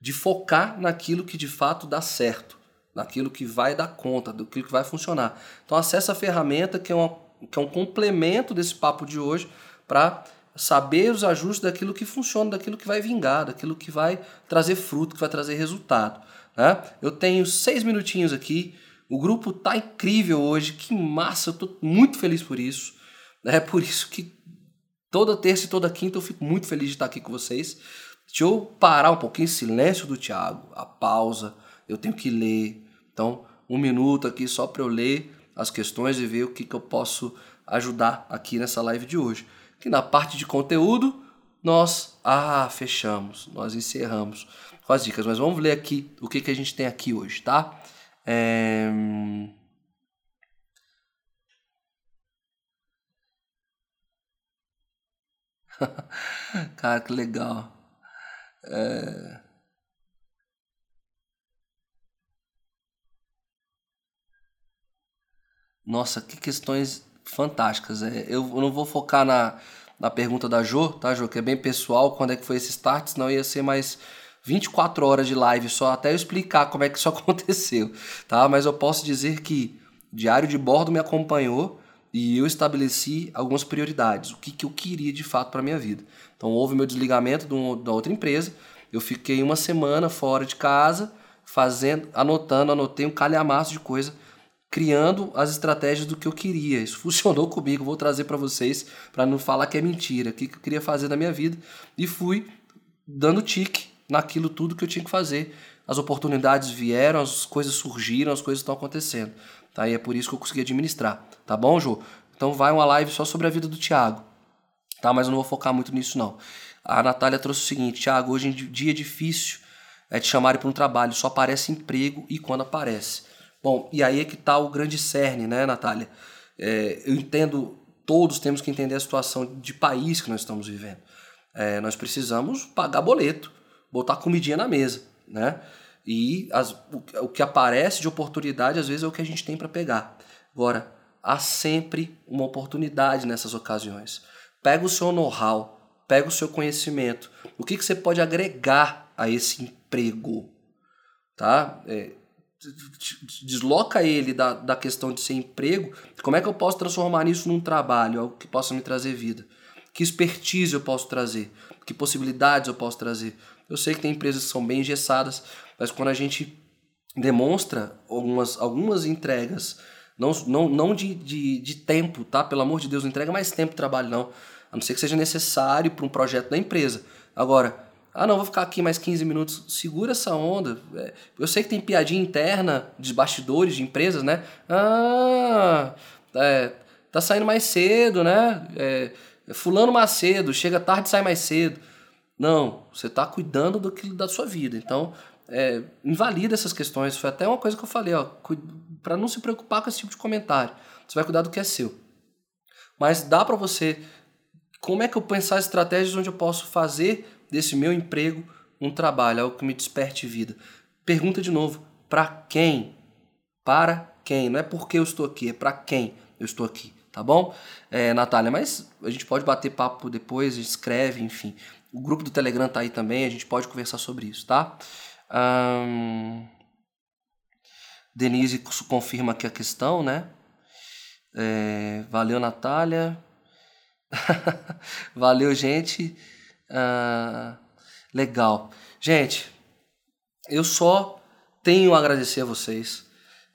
de focar naquilo que de fato dá certo, naquilo que vai dar conta, daquilo que vai funcionar. Então acessa a ferramenta que é, uma, que é um complemento desse papo de hoje para saber os ajustes daquilo que funciona, daquilo que vai vingar, daquilo que vai trazer fruto, que vai trazer resultado. Né? Eu tenho seis minutinhos aqui. O grupo tá incrível hoje, que massa! Eu tô muito feliz por isso. É por isso que toda terça e toda quinta eu fico muito feliz de estar aqui com vocês. Deixa eu parar um pouquinho, silêncio do Thiago, a pausa, eu tenho que ler. Então, um minuto aqui só para eu ler as questões e ver o que, que eu posso ajudar aqui nessa live de hoje. Que na parte de conteúdo, nós ah, fechamos, nós encerramos com as dicas. Mas vamos ler aqui o que, que a gente tem aqui hoje, tá? É... Cara, que legal. É... Nossa, que questões fantásticas. É, eu não vou focar na, na pergunta da Jo, tá, Jo? Que é bem pessoal, quando é que foi esse start, senão ia ser mais 24 horas de live só até eu explicar como é que isso aconteceu, tá? Mas eu posso dizer que Diário de Bordo me acompanhou e eu estabeleci algumas prioridades, o que, que eu queria de fato para minha vida. Então houve meu desligamento da outra empresa, eu fiquei uma semana fora de casa, fazendo, anotando, anotei um calhamaço de coisa, criando as estratégias do que eu queria. Isso funcionou comigo, vou trazer para vocês para não falar que é mentira, o que, que eu queria fazer na minha vida e fui dando tique naquilo tudo que eu tinha que fazer. As oportunidades vieram, as coisas surgiram, as coisas estão acontecendo. Tá? E é por isso que eu consegui administrar. Tá bom, Ju? Então vai uma live só sobre a vida do Thiago. Tá? Mas eu não vou focar muito nisso, não. A Natália trouxe o seguinte: Thiago, hoje em dia é difícil é te chamarem para um trabalho, só aparece emprego e quando aparece. Bom, e aí é que está o grande cerne, né, Natália? É, eu entendo, todos temos que entender a situação de país que nós estamos vivendo. É, nós precisamos pagar boleto, botar comidinha na mesa, né? E as, o, o que aparece de oportunidade, às vezes, é o que a gente tem para pegar. Agora, há sempre uma oportunidade nessas ocasiões. Pega o seu know-how, pega o seu conhecimento. O que, que você pode agregar a esse emprego? Tá? É, desloca ele da, da questão de ser emprego. Como é que eu posso transformar isso num trabalho, algo que possa me trazer vida? Que expertise eu posso trazer? Que possibilidades eu posso trazer? Eu sei que tem empresas que são bem engessadas, mas quando a gente demonstra algumas, algumas entregas, não, não, não de, de, de tempo, tá? Pelo amor de Deus, não entrega mais tempo de trabalho, não. A não ser que seja necessário para um projeto da empresa. Agora, ah, não, vou ficar aqui mais 15 minutos. Segura essa onda. É, eu sei que tem piadinha interna de bastidores de empresas, né? Ah, é, tá saindo mais cedo, né? É, fulano mais cedo, chega tarde sai mais cedo. Não, você está cuidando do que da sua vida. Então, é, invalida essas questões. Foi até uma coisa que eu falei, ó, para não se preocupar com esse tipo de comentário. Você vai cuidar do que é seu. Mas dá para você. Como é que eu pensar estratégias onde eu posso fazer desse meu emprego um trabalho, algo que me desperte vida? Pergunta de novo: para quem? Para quem? Não é porque eu estou aqui, é para quem eu estou aqui, tá bom? É, Natália, mas a gente pode bater papo depois, escreve, enfim. O grupo do Telegram tá aí também, a gente pode conversar sobre isso, tá? Um, Denise confirma aqui a questão, né? É, valeu, Natália. valeu, gente. Uh, legal. Gente, eu só tenho a agradecer a vocês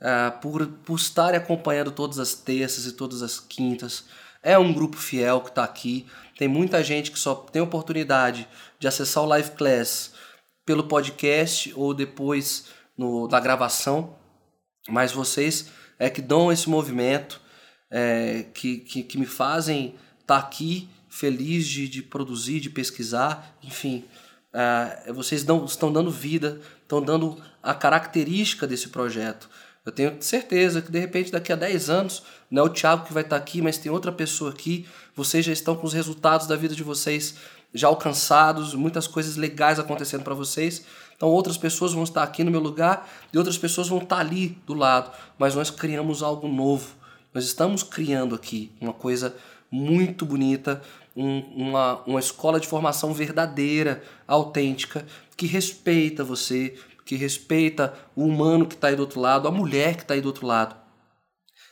uh, por, por estarem acompanhando todas as terças e todas as quintas. É um grupo fiel que está aqui. Tem muita gente que só tem oportunidade de acessar o Live Class pelo podcast ou depois no, da gravação, mas vocês é que dão esse movimento. é, que, que, que, me fazem estar tá aqui feliz de, de produzir, de pesquisar, enfim. É, vocês dão, estão dando vida, estão dando a característica desse projeto. Eu tenho certeza que de repente daqui a 10 anos, não é o Thiago que vai estar aqui, mas tem outra pessoa aqui, vocês já estão com os resultados da vida de vocês já alcançados, muitas coisas legais acontecendo para vocês. Então outras pessoas vão estar aqui no meu lugar e outras pessoas vão estar ali do lado, mas nós criamos algo novo. Nós estamos criando aqui uma coisa muito bonita, um, uma, uma escola de formação verdadeira, autêntica, que respeita você, que respeita o humano que está aí do outro lado, a mulher que está aí do outro lado.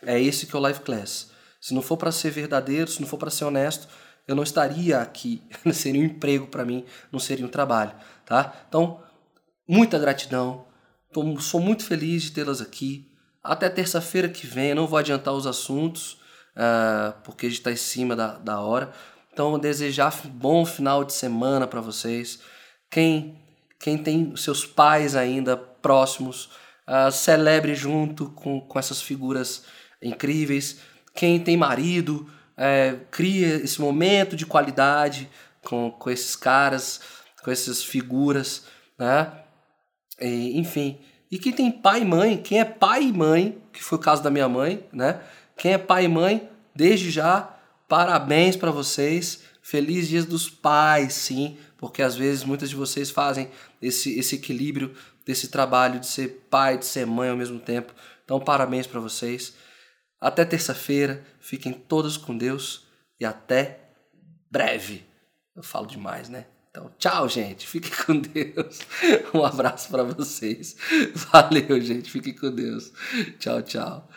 É esse que é o Life Class. Se não for para ser verdadeiro, se não for para ser honesto, eu não estaria aqui. Não seria um emprego para mim, não seria um trabalho, tá? Então, muita gratidão. Tô, sou muito feliz de tê-las aqui. Até terça-feira que vem, eu não vou adiantar os assuntos, uh, porque a gente está em cima da, da hora. Então, desejar um bom final de semana para vocês. Quem, quem tem seus pais ainda próximos, uh, celebre junto com, com essas figuras incríveis. Quem tem marido, é, cria esse momento de qualidade com, com esses caras, com essas figuras, né? E, enfim. E quem tem pai e mãe, quem é pai e mãe, que foi o caso da minha mãe, né? Quem é pai e mãe, desde já, parabéns para vocês. Feliz Dias dos Pais, sim, porque às vezes muitas de vocês fazem esse, esse equilíbrio desse trabalho de ser pai, de ser mãe ao mesmo tempo. Então, parabéns para vocês. Até terça-feira, fiquem todos com Deus e até breve. Eu falo demais, né? Então, tchau, gente. Fiquem com Deus. Um abraço para vocês. Valeu, gente. Fiquem com Deus. Tchau, tchau.